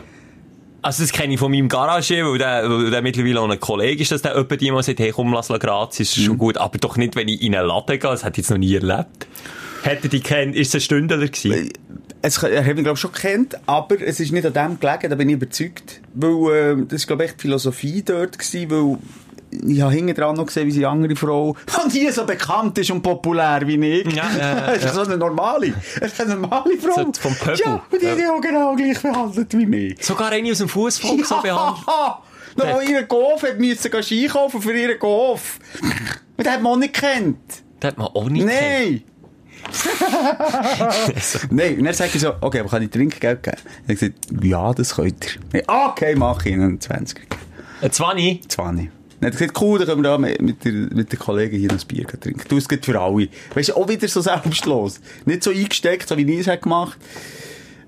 E: Also das kenne ich von meinem Garagier, weil der, weil der mittlerweile auch ein Kollege ist, dass der jemand mal sagt, hey komm, lass la gratis, ist
A: Mhm.
E: schon gut. Aber doch nicht, wenn ich in einen Laden gehe, das ich jetzt noch nie erlebt. Hätte die kennt, ist es ein Stündler gewesen?
A: Es, er hat mich, glaube ich, schon gekannt, aber es ist nicht an dem gelegen, da bin ich überzeugt. Weil, äh, das war, glaube ich, echt Philosophie dort gewesen, weil ich habe hinten dran noch gesehen, wie sie andere Frau, [LAUGHS] die nie so bekannt ist und populär wie ich.
E: Ja, [LAUGHS] ja, ja.
A: das ist so eine normale, das ist eine normale Frau.
E: So vom Pöbel.
A: Ja, und die
E: Ja.
A: auch genau gleich behandelt wie mich.
E: Sogar eine aus dem Fußvolk so behandelt. [LAUGHS]
A: Noch
E: Der-
A: ihren Golf hat müssen Ski kaufen für ihren Golf. Und den hat man auch nicht gekannt.
E: Das hat man auch nicht.
A: Nein! Nein, und dann sage ich so, okay, aber kann ich Trinkgeld geben? Er gesagt, ja, das könnt ihr. Okay, mach ich Ihnen 20 gegeben.
E: Ein 20?
A: 20. Dann hat er gesagt, cool, dann können wir da mit, der, mit der Kollegin hier ein Bier trinken. Du, es geht für alle. Weißt du, auch wieder so selbstlos. Nicht so eingesteckt, so wie ich es habe gemacht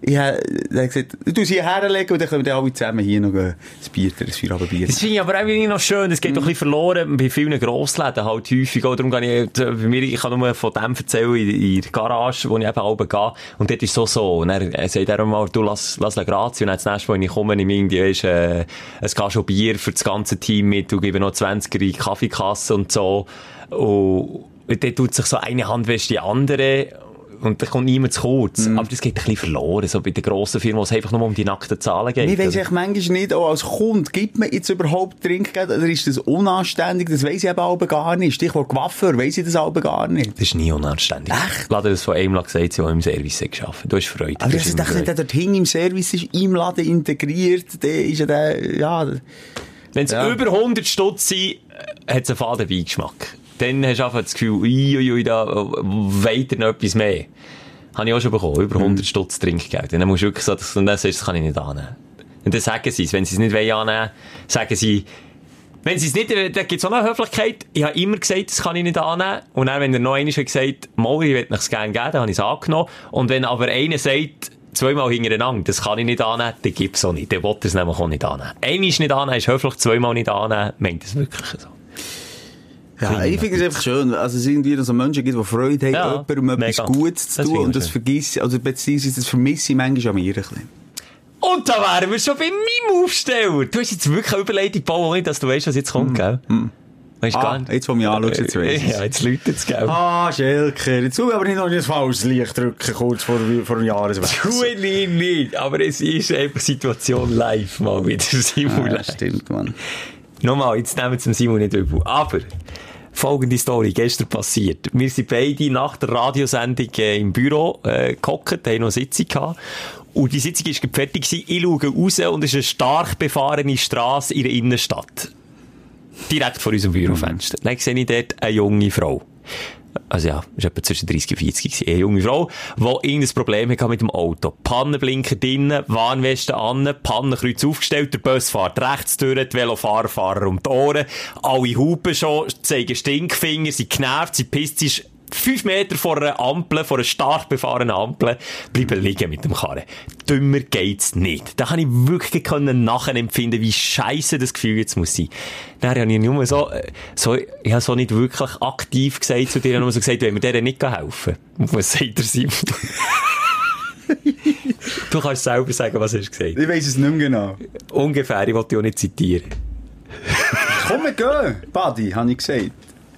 A: ich habe er gesagt, du sie herlegen und dann können wir dann alle zusammen hier noch ein Bier, ein Feierabendbier.
E: Das finde ich aber auch irgendwie noch schön. Das geht doch ein bisschen verloren bei vielen Grossläden halt häufig. Auch darum gehe ich, äh, bei mir, ich kann nur von dem erzählen in, in der Garage, wo ich eben oben gehe. Und dort ist es so so. Und dann äh, sagt er mal, du lass, lass la grazie. Und dann das nächste Mal, wenn ich komme, ich irgendwie, weisst, äh, ein schon Bier für das ganze Team mit und gebe noch 20er in die Kaffeekasse und so. Und dort tut sich so eine Hand wäscht die andere. Und da kommt niemand zu kurz. Aber das geht ein bisschen verloren. So bei den grossen Firmen, wo es einfach nur um die nackten Zahlen geht.
A: Ich weiss manchmal nicht, auch als Kunde, gibt man jetzt überhaupt Trinkgeld oder ist das unanständig? Das weiss ich eben auch gar nicht. Stichwort Coiffeur, weiss ich das auch gar nicht.
E: Das ist nie unanständig.
A: Echt?
E: Dir das von einem gesagt, sie im Service gearbeitet Du hast Freude.
A: Aber
E: hast
A: dachte
E: immer
A: nicht, der dort im Service ist im Laden integriert, der ist ja der, ja,
E: Wenn es
A: Ja.
E: über 100 Stutz sind, hat es einen faden Beigeschmack. Dann hast du einfach das Gefühl, ui, ui, ui, da weiter noch etwas mehr. Habe ich auch schon bekommen, über 100 Stutz Trinkgeld. Und dann musst du wirklich so, dann sagst du, das kann ich nicht annehmen. Und dann sagen sie es. Wenn sie es nicht wollen annehmen sagen sie, wenn sie es nicht, äh, da gibt es auch noch eine Höflichkeit. Ich habe immer gesagt, das kann ich nicht annehmen. Und dann, wenn der noch einer hat gesagt, mal, ich will es gerne geben, dann habe ich es angenommen. Und wenn aber einer sagt, zweimal hintereinander, das kann ich nicht annehmen, dann gibt es auch nicht. Dann will er es nämlich auch nicht annehmen. Einmal ist nicht annehmen, ist höflich, zweimal nicht annehmen, meint es wirklich so.
A: Ja, ich finde es einfach schön, also es irgendwie so Menschen gibt, die Freude haben,
E: Ja,
A: jemandem etwas
E: mega.
A: Gutes zu
E: Das
A: tun und das vergisst, also beziehungsweise das vermisse ich manchmal an mir ein bisschen.
E: Und da wären wir schon bei meinem Aufsteller. Du hast jetzt wirklich eine Überleitung gebaut, ohne dass du weißt, was jetzt kommt, gell? Weißt du
A: Ah,
E: gar nicht?
A: jetzt, wo du mich anschaust, jetzt weiss.
E: Ja, jetzt läutet es, gell?
A: Ah, Schelker, jetzt will ich aber nicht noch ein falsches Licht drücken, kurz vor, vor dem Jahreswechsel.
E: Tue ich nicht, aber es ist einfach Situation live mal wieder, Simon.
A: Ja, stimmt, Mann.
E: Nochmal, jetzt nehmen wir Simon nicht übel. Aber, folgende Story, gestern passiert. Wir sind beide nach der Radiosendung äh, im Büro äh, haben noch eine Sitzung gehabt. Und die Sitzung war fertig. gewesen. Ich schaue raus und es ist eine stark befahrene Straße in der Innenstadt. Direkt vor unserem Bürofenster. Dann sehe ich dort eine junge Frau. Also ja, ist etwa zwischen 30 und 40 gewesen. Eine junge Frau, die irgendein Problem hatte mit dem Auto. Pannenblinker drinnen, Warnweste an, Pannenkreuz aufgestellt, der Bus fährt rechts durch, die Velofahrer fahren um die Ohren, alle hupen schon, zeigen Stinkfinger, sie genervt, sie pisst, sie fünf Meter vor einer Ampel, vor einer stark befahrenen Ampel, bleiben liegen mit dem Karren. Dümmer geht's nicht. Da kann ich wirklich nachempfinden, wie scheiße das Gefühl jetzt muss sein. Dann habe ich nur so, äh, so, ich habe so nicht wirklich aktiv gesagt zu dir, ich habe nur so gesagt, wenn wir denen nicht helfen. Was sagt der Simon? [LAUGHS] du kannst selber sagen, was hast du gesagt.
A: Ich weiss es nicht mehr genau.
E: Ungefähr, ich wollte dich auch nicht zitieren.
A: Komm, wir gehen, Buddy, habe ich gesagt.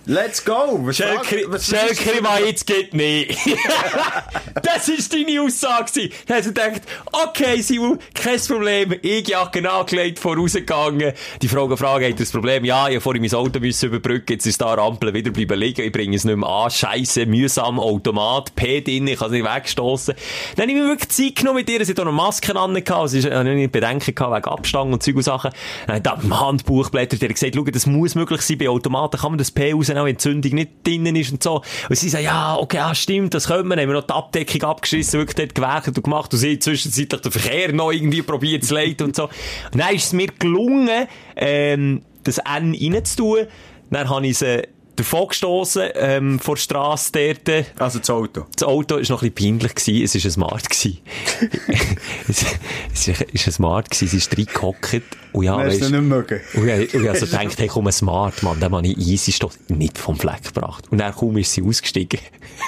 A: Let's go! Was
E: Schelker, jetzt geht nicht. [LAUGHS] das ist deine Aussage. gewesen. Dann hast du gedacht, okay, Simon, kein Problem. Ich Jacke angelegt, vorausgegangen. Die Frage, Frage, hat das Problem? Ja, ich habe vorhin mein Auto müssen überbrücken, jetzt ist da eine Ampel wieder bleiben liegen, ich bringe es nicht mehr an. Scheisse, mühsam, Automat, P drin, ich kann es nicht wegstossen. Dann habe ich mir wirklich Zeit genommen mit ihr, sie hat auch noch Masken an, gehabt, sie hatte nicht Bedenken gehabt wegen Abstand und Zeug und Sachen. Dann hat im Handbuch blättert, er hat gesagt, schau, das muss möglich sein, bei Automaten kann man das P rausnehmen, wenn die Zündung nicht drinnen ist und so. Und sie sagt, ja, okay, ja, stimmt, das können wir, dann haben wir noch die Abdeckung abgeschissen, wirklich dort gewerkt und gemacht und sie zwischenzeitlich den Verkehr noch irgendwie probiert zu leiten und so. Und dann ist es mir gelungen, ähm, das N reinzutun. Dann habe ich sie davon gestossen, ähm, vor der Strasse dort.
A: Also das Auto.
E: Das Auto war noch ein bisschen peinlich, gewesen. es war ein Smart. gewesen. [LAUGHS] es es war ein Smart, gewesen. sie ist reingehockt. Und ja,
A: Hast du
E: weisst-
A: nicht mögen?
E: und ich, und ich also gedacht, hey, komm, ein Smart, Mann, den habe ich easy Stoff nicht vom Fleck gebracht. Und dann kaum ist sie ausgestiegen.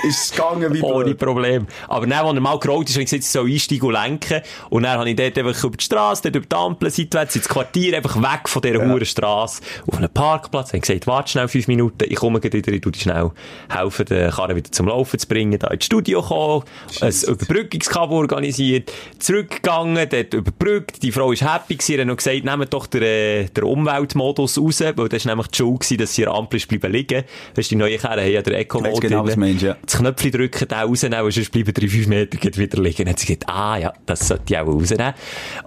A: Ist es gegangen wie [LAUGHS]
E: Ohne
A: blöd?
E: Problem. Aber dann, als er mal gerollt ist, habe ich gesagt, ich soll einsteigen und lenken. Und dann habe ich dort einfach über die Straße, dort über die Ampel, seitwärts ins Quartier, einfach weg von dieser ja. Straße, auf einen Parkplatz. Habe gesagt, warte schnell fünf Minuten, ich komme gleich wieder, ich tu dir schnell helfen, den Karren wieder zum Laufen zu bringen, da ins Studio gekommen, ein Überbrückungskabel organisiert, zurückgegangen, dort überbrückt, die Frau ist happy gewesen, er hat noch gesagt, nehmt doch den, äh, den Umweltmodus raus, weil das war nämlich die Schuld gewesen, dass sie an Ampel bleiben liegen. Weisst du, die neuen Karren haben ja den Eco-Mode
A: genau, meinst, ja.
E: Das Knöpfchen drücken, den rausnehmen, sonst bleiben drei, fünf Meter wieder liegen. Dann hat sie gesagt, ah ja, das sollte ich auch rausnehmen.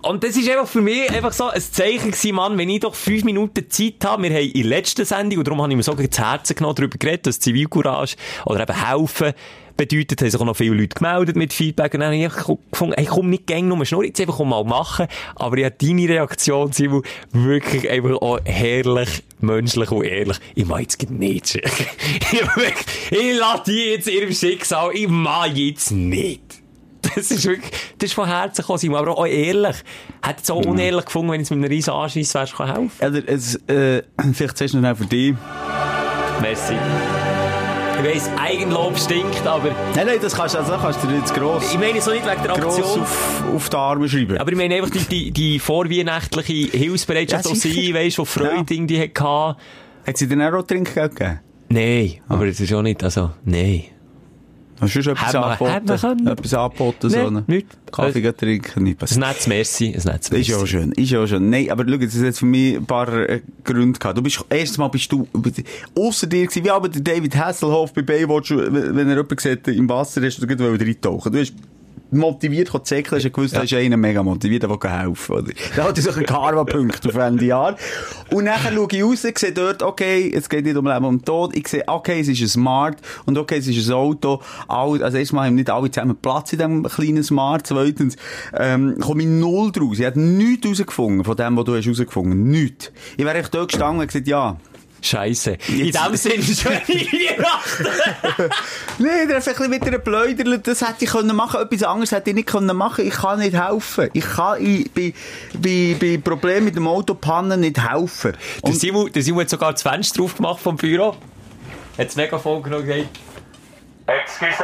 E: Und das ist einfach für mich einfach so ein Zeichen gewesen, Mann, wenn ich doch fünf Minuten Zeit habe, wir haben in der letzten Sendung, und darum habe ich mir so zu Herzen genommen, darüber geredet, dass Zivilcourage oder eben helfen, bedeutet, haben sich auch noch viele Leute gemeldet mit Feedback. Und dann habe ich gefunden, hey, komm nicht gäng nur schnurren, jetzt einfach mal machen. Aber ich habe deine Reaktion, Simon, wirklich einfach auch herrlich, menschlich und ehrlich. Ich mache jetzt nicht. [LAUGHS] Ich lasse die jetzt ihrem Schicksal, ich mache jetzt nicht. Das ist wirklich, das ist von Herzen gekommen, Simon, aber auch ehrlich. Hätte es auch unehrlich gefunden, wenn ich es mit einem riesen Anscheiss wärst, helfen.
A: Oder es, äh, [CLEARS THROAT] vielleicht zuerst noch für dich.
E: Merci. Ich weiss, Eigenlob stinkt, aber
A: Nein, nein, das kannst, also, kannst du dir jetzt gross,
E: ich meine so nicht wegen der Aktion.
A: auf, auf die Arme schreiben.
E: Aber ich meine einfach die, die, die vorweihnachtliche Hilfsbereitschaft,
A: Ja,
E: die sie, weisst, die Freude irgendwie hatte.
A: Hat sie dir auch Trinkgeld gegeben?
E: Nein, aber das ist auch nicht, also, nein.
A: Hast du schon etwas angeboten? Etwas angeboten, so. Kaffee gehen trinken, nicht
E: Ein nettes Merci, ein nettes
A: Das ist ja auch
E: Merci.
A: schön, ist ja auch schön. Nein, aber schau, das hat jetzt für mich ein paar äh, Gründe gehabt. Du bist, erstes Mal bist du, ausser dir gewesen, wie aber der David Hasselhoff bei Baywatch, wenn er jemanden sieht, im Wasser ist, du gleich reintauchen. Du hast motiviert zäckeln, hast gewusst, da ist einer mega motiviert, [LAUGHS] der will helfen, oder? Da hat er einen Karma-Punkt auf Ende Jahr. Und nachher schaue ich raus, sehe dort, okay, es geht nicht um Leben und Tod. Ich sehe, okay, es ist ein Smart und okay, es ist ein Auto. Alle, also erstmal haben nicht alle zusammen Platz in diesem kleinen Smart. Zweitens, ähm, komme ich null draus. Ich habe nichts herausgefunden von dem, was du hast herausgefunden. Nichts. Ich wäre echt dort gestanden und gesagt, ja.
E: Scheisse. In
A: Jetzt-
E: dem Sinne, [LAUGHS] schöne Weihnachten. [LAUGHS]
A: Nee, der hat ein bisschen wieder Pläuderl, das hätte ich können machen, etwas anderes hätte ich nicht können machen. Ich kann nicht helfen. Ich kann ich, bei, bei, bei Problemen mit dem Autopannen nicht helfen.
E: Der Simon, der Simon hat sogar das Fenster drauf gemacht vom Büro. Hat das Megafon genommen und gesagt, Excuse,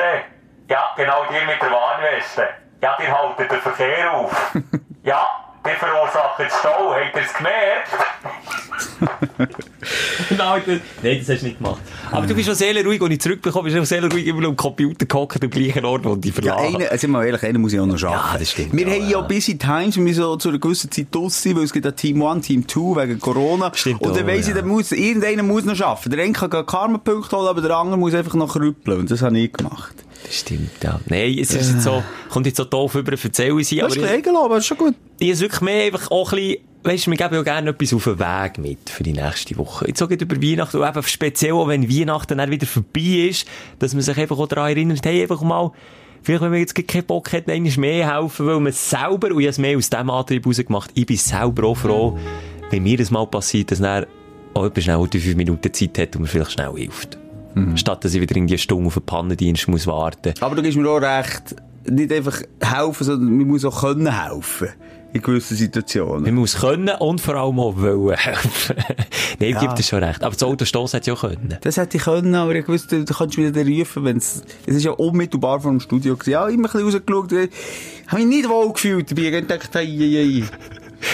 E: ja, genau, dir mit der Warnweste. Ja, dir haltet den Verkehr auf. [LAUGHS] ja, dir verursacht Stau, habt ihr es gemerkt? [LAUGHS] genau, das, nein, das hast du nicht gemacht. Aber du bist schon sehr ruhig, als ich zurückbekomme, bist du sehr ruhig immer noch am Computer gehockt, am gleichen Ort, wo ich
A: ja,
E: verlassen
A: einer, also mal ehrlich, einer muss ich auch noch schaffen.
E: Ja, das stimmt,
A: Wir
E: ja,
A: haben ja
E: ja.
A: busy times, wir müssen so zu einer gewissen Zeit draus sein, weil es gibt ja Team 1, Team 2 wegen Corona.
E: Stimmt
A: Und dann
E: auch,
A: weiss ich,
E: ja.
A: der muss, irgendeiner muss noch schaffen. Der eine kann Karma-Punkte holen, aber der andere muss einfach noch rüppeln. Und das habe ich gemacht.
E: Das stimmt, ja. Nein, es ist jetzt so, kommt jetzt so doof über, erzähle ich sie,
A: Das
E: aber
A: ist
E: ich,
A: ein bisschen aber das ist schon gut.
E: ich habe wirklich mehr einfach auch ein bisschen, weisst du, wir geben ja gerne etwas auf den Weg mit für die nächste Woche. Jetzt auch über Weihnachten, und eben speziell auch wenn Weihnachten dann wieder vorbei ist, dass man sich einfach auch daran erinnert, hey, einfach mal, vielleicht wenn man jetzt keinen Bock hat, einmal mehr helfen, weil man selber, und ich habe es mehr aus diesem Antrieb rausgemacht, ich bin selber auch froh, wenn mir das mal passiert, dass dann auch jemand schnell die fünf Minuten Zeit hat und mir vielleicht schnell hilft. Statt dass ich wieder irgendwie eine Stunde auf einen Pannendienst muss warten.
A: Aber du gibst mir auch recht, nicht einfach helfen, sondern man muss auch können helfen. In gewissen Situationen.
E: Man muss können und vor allem auch wollen helfen. [LAUGHS] Nein,
A: Ja.
E: gibt es schon recht. Aber das Autostoss hätte ich auch können.
A: Das hätte ich können, aber ich wusste, du kannst wieder rufen, wenn's, es ist ja unmittelbar vor dem Studio gewesen. Ja, immer ein bisschen rausgeschaut, habe mich nicht wohl gefühlt dabei. Ich gedacht, hey, hey, hey.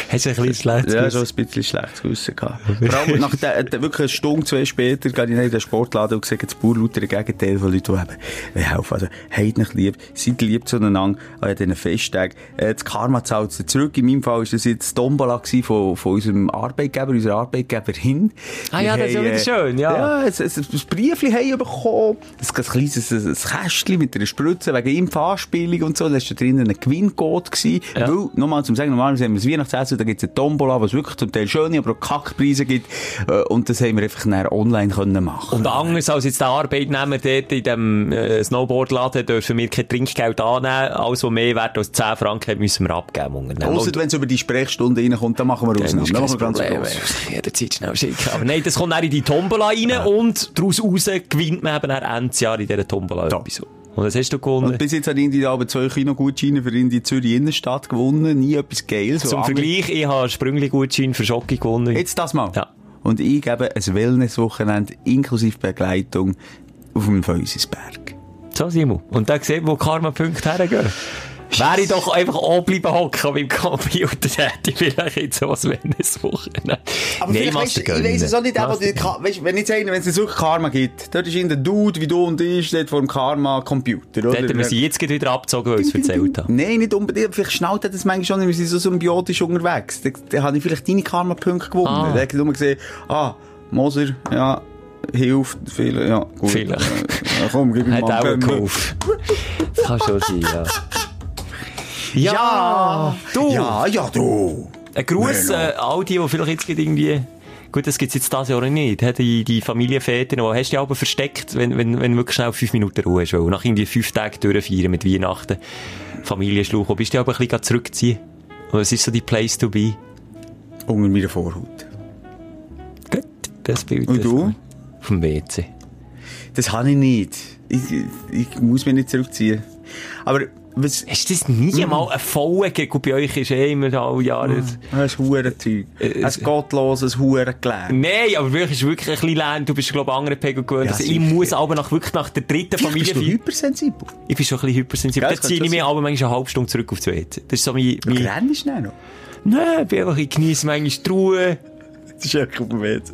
E: Hast du ein bisschen schlechtes
A: Ja,
E: Gewissen?
A: schon ein bisschen schlechtes Gewissen gehabt. [LAUGHS] Vor allem nach der, der, wirklich eine Stunde, zwei später, gehe ich in den Sportladen und gesagt, das pur lauter Gegenteil von Leuten, die eben äh, helfen. Also, habt nicht lieb, seid lieb zueinander an diesen Festtagen. Äh, das Karma zahlt es zurück. In meinem Fall war das jetzt die Tombola von, von unserem Arbeitgeber, unserer Arbeitgeberin.
E: Ah ja, das ist ja wieder schön, ja.
A: Ja, ein, ein, ein Briefchen haben bekommen. Ein, ein kleines ein, ein Kästchen mit einer Spritze wegen Impfanspielung und so. Da war da drinnen ein Gewinncode gewesen.
E: Ja.
A: Weil, nochmal zum sagen, normalerweise haben wir das zu essen. Da gibt's eine Tombola, was wirklich zum Teil schöne, aber auch Kackpreise gibt. Äh, Und das haben wir einfach dann online können machen.
E: Und anders als jetzt der Arbeitnehmer dort in dem äh, Snowboardladen dürfen wir kein Trinkgeld annehmen. Alles, was mehr wert als 10 Franken müssen wir abgeben.
A: Ausser wenn es über die Sprechstunde reinkommt, dann machen wir
E: Das
A: Ausnahmen. Dann machen wir ganz gross. [LAUGHS]
E: Jederzeit schnell schicken. Aber nein, das kommt dann in die Tombola rein und daraus raus gewinnt man eben dann Ende Jahr in dieser Tombola
A: Da.
E: etwas. Und was hast du gewonnen?
A: Und bis jetzt hat Indy da aber zwei Kinogutscheine für Indy Zürich Innenstadt gewonnen. Nie etwas Geiles.
E: Zum Vergleich, ich habe einen Sprüngli-Gutschein für Schocke gewonnen.
A: Jetzt das mal.
E: Ja.
A: Und ich gebe ein Wellnesswochenende inklusive Begleitung auf dem Feusisberg.
E: So, Simon. Und da sieht, wo Karma-Punkte hergehen. Wäre ich doch einfach oben bleiben hocken beim Computer, hätte ich vielleicht jetzt so was Wellnesswochenende.
A: Aber vielleicht, weißt, ich weiss es auch nicht, aber weißt, wenn wenn es jetzt wirklich Karma gibt, dort ist in der Dude, wie du und ich, steht vor dem Karma-Computer, oder?
E: Hätten wir sie jetzt wieder abgezogen, weil ich es erzählt habe.
A: Nein, nicht unbedingt. Vielleicht schnallt das manchmal schon, wir sind so symbiotisch unterwegs. Dann, dann habe ich vielleicht deine Karma-Punkte gewonnen.
E: Ah.
A: Dann habe ich nur gesehen, ah, Moser, ja, hilft, viel, ja, gut.
E: Vielleicht.
A: Ja, komm, gib ihm mal einen.
E: Das kann schon sein, ja.
A: Ja,
E: du!
A: Ja, ja, du.
E: Ein Gruß
A: Menno.
E: äh, all die, die vielleicht jetzt irgendwie... Gut, das gibt's jetzt das Jahr nicht. Die, die Familienväter, die hast du ja aber versteckt, wenn, wenn, wenn du wirklich schnell fünf Minuten Ruhe hast. Weil nach irgendwie fünf Tagen durchfeiern mit Weihnachten, Familienschluch, wo bist du aber ein bisschen zurückziehen? Und was ist so die Place to be?
A: Unter meiner Vorhaut.
E: Gut, das Bild.
A: Und du?
E: Vom WC.
A: Das habe ich nicht. Ich, ich muss mich nicht zurückziehen. Aber, was,
E: Hast du das nie einmal eine Volle gegeben? Bei euch ist eh immer alle Jahre...
A: ein Hurenzeug.
E: Äh,
A: Ein gottloses Hurengelände.
E: Nein, aber wirklich, ist wirklich ein bisschen lernen. Du bist, glaube ich, andere Pegel gewöhnt.
A: Ja,
E: also, ich muss aber nach, wirklich nach der dritten
A: Vielleicht bist du
E: Familie...
A: hypersensibel.
E: Ich bin schon ein bisschen hypersensibel.
A: Gell,
E: Da
A: das
E: ziehe ich mich aber manchmal eine halbe Stunde zurück auf die WC. Das ist so mein... mein
A: Rennst schnell noch.
E: Nein, ich ich genieße manchmal die Ruhe.
A: Das ist dem WC.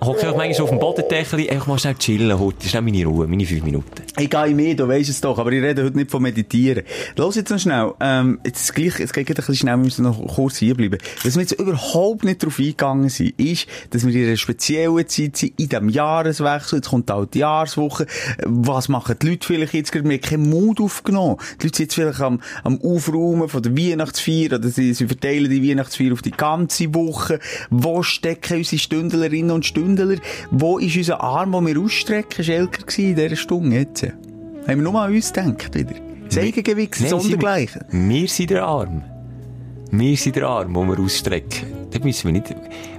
E: Hocke einfach manchmal auf dem Bodendeckel, einfach mal schnell chillen heute. Das ist nicht meine Ruhe, meine fünf Minuten.
A: Ich gehe mehr, du weisst es doch, aber ich rede heute nicht von Meditieren. Los jetzt noch schnell, ähm, jetzt gleich, es geht ein bisschen schnell, wir müssen noch kurz hierbleiben. Was wir jetzt überhaupt nicht drauf eingegangen sind, ist, dass wir in einer speziellen Zeit sind, in diesem Jahreswechsel, jetzt kommt auch die Jahreswoche, was machen die Leute vielleicht jetzt gerade, wir haben keinen Mut aufgenommen. Die Leute sind jetzt vielleicht am, am Aufräumen von der Weihnachtsfeier, oder sie, sie verteilen die Weihnachtsfeier auf die ganze Woche. Wo stecken unsere Stündlerinnen und Stündler? Wo ist unser Arm, den wir ausstrecken, Schelker gewesen in dieser Stunde jetzt? Haben wir nur an uns gedacht wieder? Das Eigengewicht, das Sondergleiche.
E: Wir sind der Arm. Wir sind der Arm, den wir ausstrecken. Da müssen wir nicht...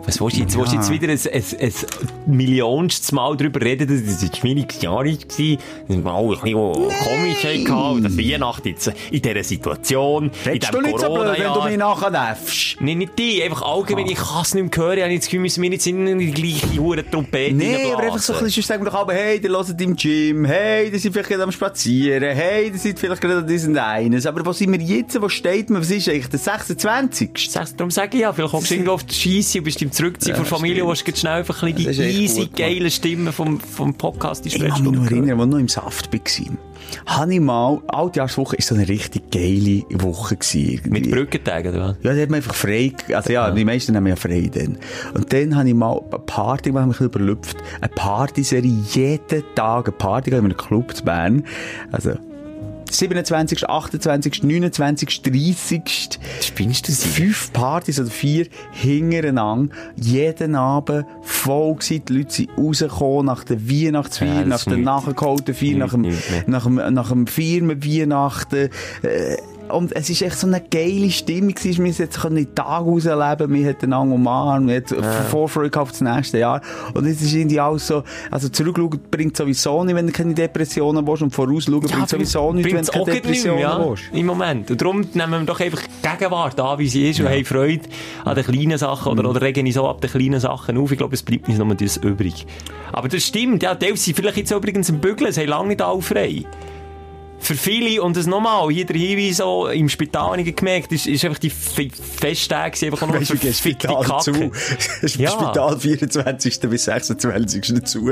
E: Was willst du jetzt? Willst du jetzt wieder ein, ein, ein millionstes Mal darüber reden, dass es ein schwieriges Jahr war? Das war auch ein bisschen komisch gehabt, dass Weihnachten jetzt in dieser Situation, in
A: Redst du
E: diesem
A: nicht so blöd, wenn du mich nachher nervst?
E: Nein, nicht die, einfach allgemein, ich kann es nicht mehr hören, ich habe das Gefühl, wir müssen nicht in die gleiche Hure Trompete reinblasen.
A: aber einfach so ein bisschen, sagen wir doch aber, hey, ihr hört im Gym, hey, ihr seid vielleicht gerade am Spazieren, hey, ihr seid vielleicht gerade an diesem eines. Aber wo sind wir jetzt? Wo steht man? Was ist eigentlich der 26.
E: Sag's- Darum sage ich ja, vielleicht kommst du irgendwo auf die Scheisse und bist im Zurückziehen von der Familie, wo du schnell einfach ein bisschen
A: Das
E: die easy,
A: gut,
E: geile Stimme vom, vom Podcast
A: Ich kann mich noch erinnern, als ich noch im Saft war. Habe ich mal, Altjahrswoche ist so eine richtig geile Woche gewesen. irgendwie.
E: Mit Brückentagen, oder was?
A: Ja, die hat man einfach frei, also ja, die meisten haben ja frei dann. Und dann habe ich mal eine Party, die mich überlüpft. Eine Partyserie, jeden Tag eine Party, in einem Club zu Bern. Also, 27., 28., 29., 30.
E: Spinnst du sie?
A: Fünf Partys oder vier hintereinander. Jeden Abend voll gewesen. Die Leute sind rausgekommen nach der Weihnachtsfeier,
E: Ja,
A: nach der nachgeholten Feier, nach dem, nach dem, nach dem Firmenweihnachten. Äh, und es ist echt so eine geile Stimmung gewesen. Wir jetzt können den Tag rausleben. Wir hatten einander umarmt. Wir hatten Vorfreude gehabt auf das nächste Jahr. Und es ist irgendwie alles so, also zurückschauen bringt sowieso nicht, wenn du keine Depressionen willst. Und vorausschauen bringt sowieso nicht, wenn du keine
E: auch nicht
A: Depressionen
E: ja,
A: willst.
E: Im Moment. Und darum nehmen wir doch einfach Gegenwart an, wie sie ist, und haben Freude an den kleinen Sachen,
A: Mhm.
E: oder, oder regen uns so ab den kleinen Sachen auf. Ich glaube, es bleibt uns nur das übrig. Aber das stimmt, ja, die sind vielleicht jetzt übrigens im Bügeln, sie haben lange nicht alle frei. Für viele, und das nochmal, hier der Hinweis so, im Spital habe ich gemerkt, ist, ist einfach die Fe Festtage einfach nur
A: Weißt
E: für
A: das Spital zu?
E: Kacke.
A: Das [LAUGHS]
E: Ja.
A: Spital 24. bis 26. zu.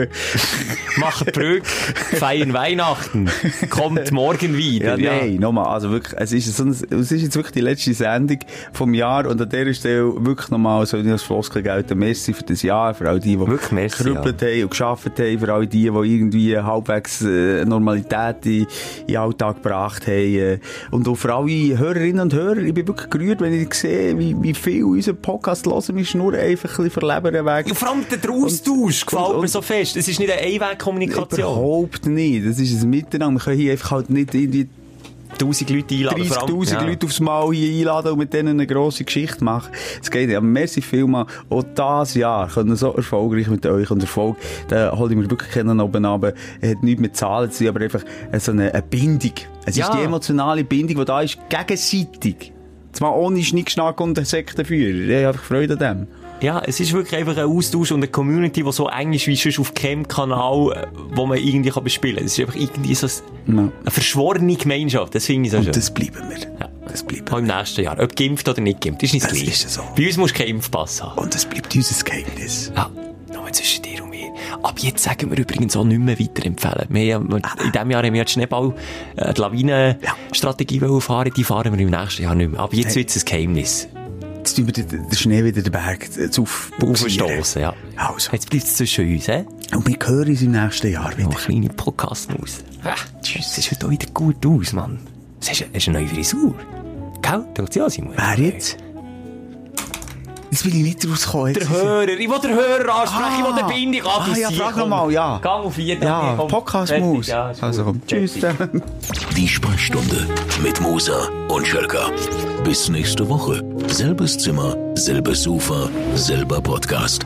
E: Machen Brück, feiern Weihnachten, kommt morgen wieder.
A: Ja, nein, nochmal, also wirklich, es ist, so ein, es ist jetzt wirklich die letzte Sendung vom Jahr und an dieser Stelle wirklich nochmal so als Floskel gelten. Merci für das Jahr, für all die, die
E: merci,
A: gerüppelt haben und geschafft haben, für all die, die irgendwie halbwegs äh, Normalität in, in Alltag gebracht haben. äh, Und auch für alle Hörerinnen und Hörer, ich bin wirklich gerührt, wenn ich sehe, wie, wie viel unser Podcast hören, wir schnurren einfach ein verlebern weg.
E: Ja, vor allem der Austausch gefällt
A: und-
E: mir so fest. Es ist nicht eine Einwegkommunikation.
A: Überhaupt nicht. Das ist ein Miteinander. Wir können hier einfach halt nicht irgendwie
E: Tausend Leute einladen. vor allem-
A: 30.000
E: ja.
A: Leute aufs Mal hier einladen und mit denen eine grosse Geschichte machen. Es geht. Aber merci vielmal. Auch dieses Jahr können so erfolgreich mit euch und Erfolg, da hole ich mir wirklich keinen oben runter. Er hat nichts mit Zahlen zu tun, aber einfach so eine, eine Bindung. Es
E: Ja.
A: ist die emotionale Bindung, die da ist, gegenseitig. Zwar ohne Schnickschnack und Sektenführer. Ich habe einfach Freude an dem.
E: Ja, es ist wirklich einfach ein Austausch und eine Community, die so eng ist wie sonst auf keinem Kanal, äh, wo man irgendwie kann bespielen kann. Es ist einfach irgendwie so ein-
A: Ja.
E: eine verschworene Gemeinschaft. Das finde ich so schön.
A: Und das bleiben wir.
E: Ja.
A: Das bleiben
E: Auch im nächsten Jahr. Ob geimpft oder nicht geimpft, ist nicht das,
A: Das ist so.
E: Bei uns musst du keinen Impfpass haben.
A: Und das bleibt unser Geheimnis.
E: Ja, nur zwischen dir und mir. Ab jetzt sagen wir übrigens auch nicht mehr weiterempfehlen. Wir haben, in diesem Jahr haben wir ja die Schneeball, äh, die Lawinenstrategie wollen fahren. Die fahren wir im nächsten Jahr nicht mehr. Ab jetzt wird es ein Geheimnis.
A: Jetzt tun wir den, Schnee wieder den Berg zu.
E: Aufstoßen, ja.
A: Also.
E: Jetzt bleibt es zwischen uns, hä?
A: Und wir hören uns im nächsten Jahr wieder.
E: eine kleine Podcast-Maus. Ah, tschüss. Es sieht heute wieder gut aus, Mann. Es ist, eine neue Frisur. Gell? Denkt ja, Simon?
A: Wer jetzt? Jetzt will ich nicht rauskommen.
E: Der Hörer. Ich will den Hörer ansprechen. Ich will
A: Ah.
E: den Bindung
A: Ah, ja,
E: adressieren.
A: frag noch
E: Komm.
A: mal, ja.
E: Gang auf jeden
A: Ja. Podcast-Maus.
E: Ja,
A: also komm, tschüss.
D: Die Sprechstunde mit Musa und Schelka. Bis nächste Woche. Selbes Zimmer, selbes Sofa, selber Podcast.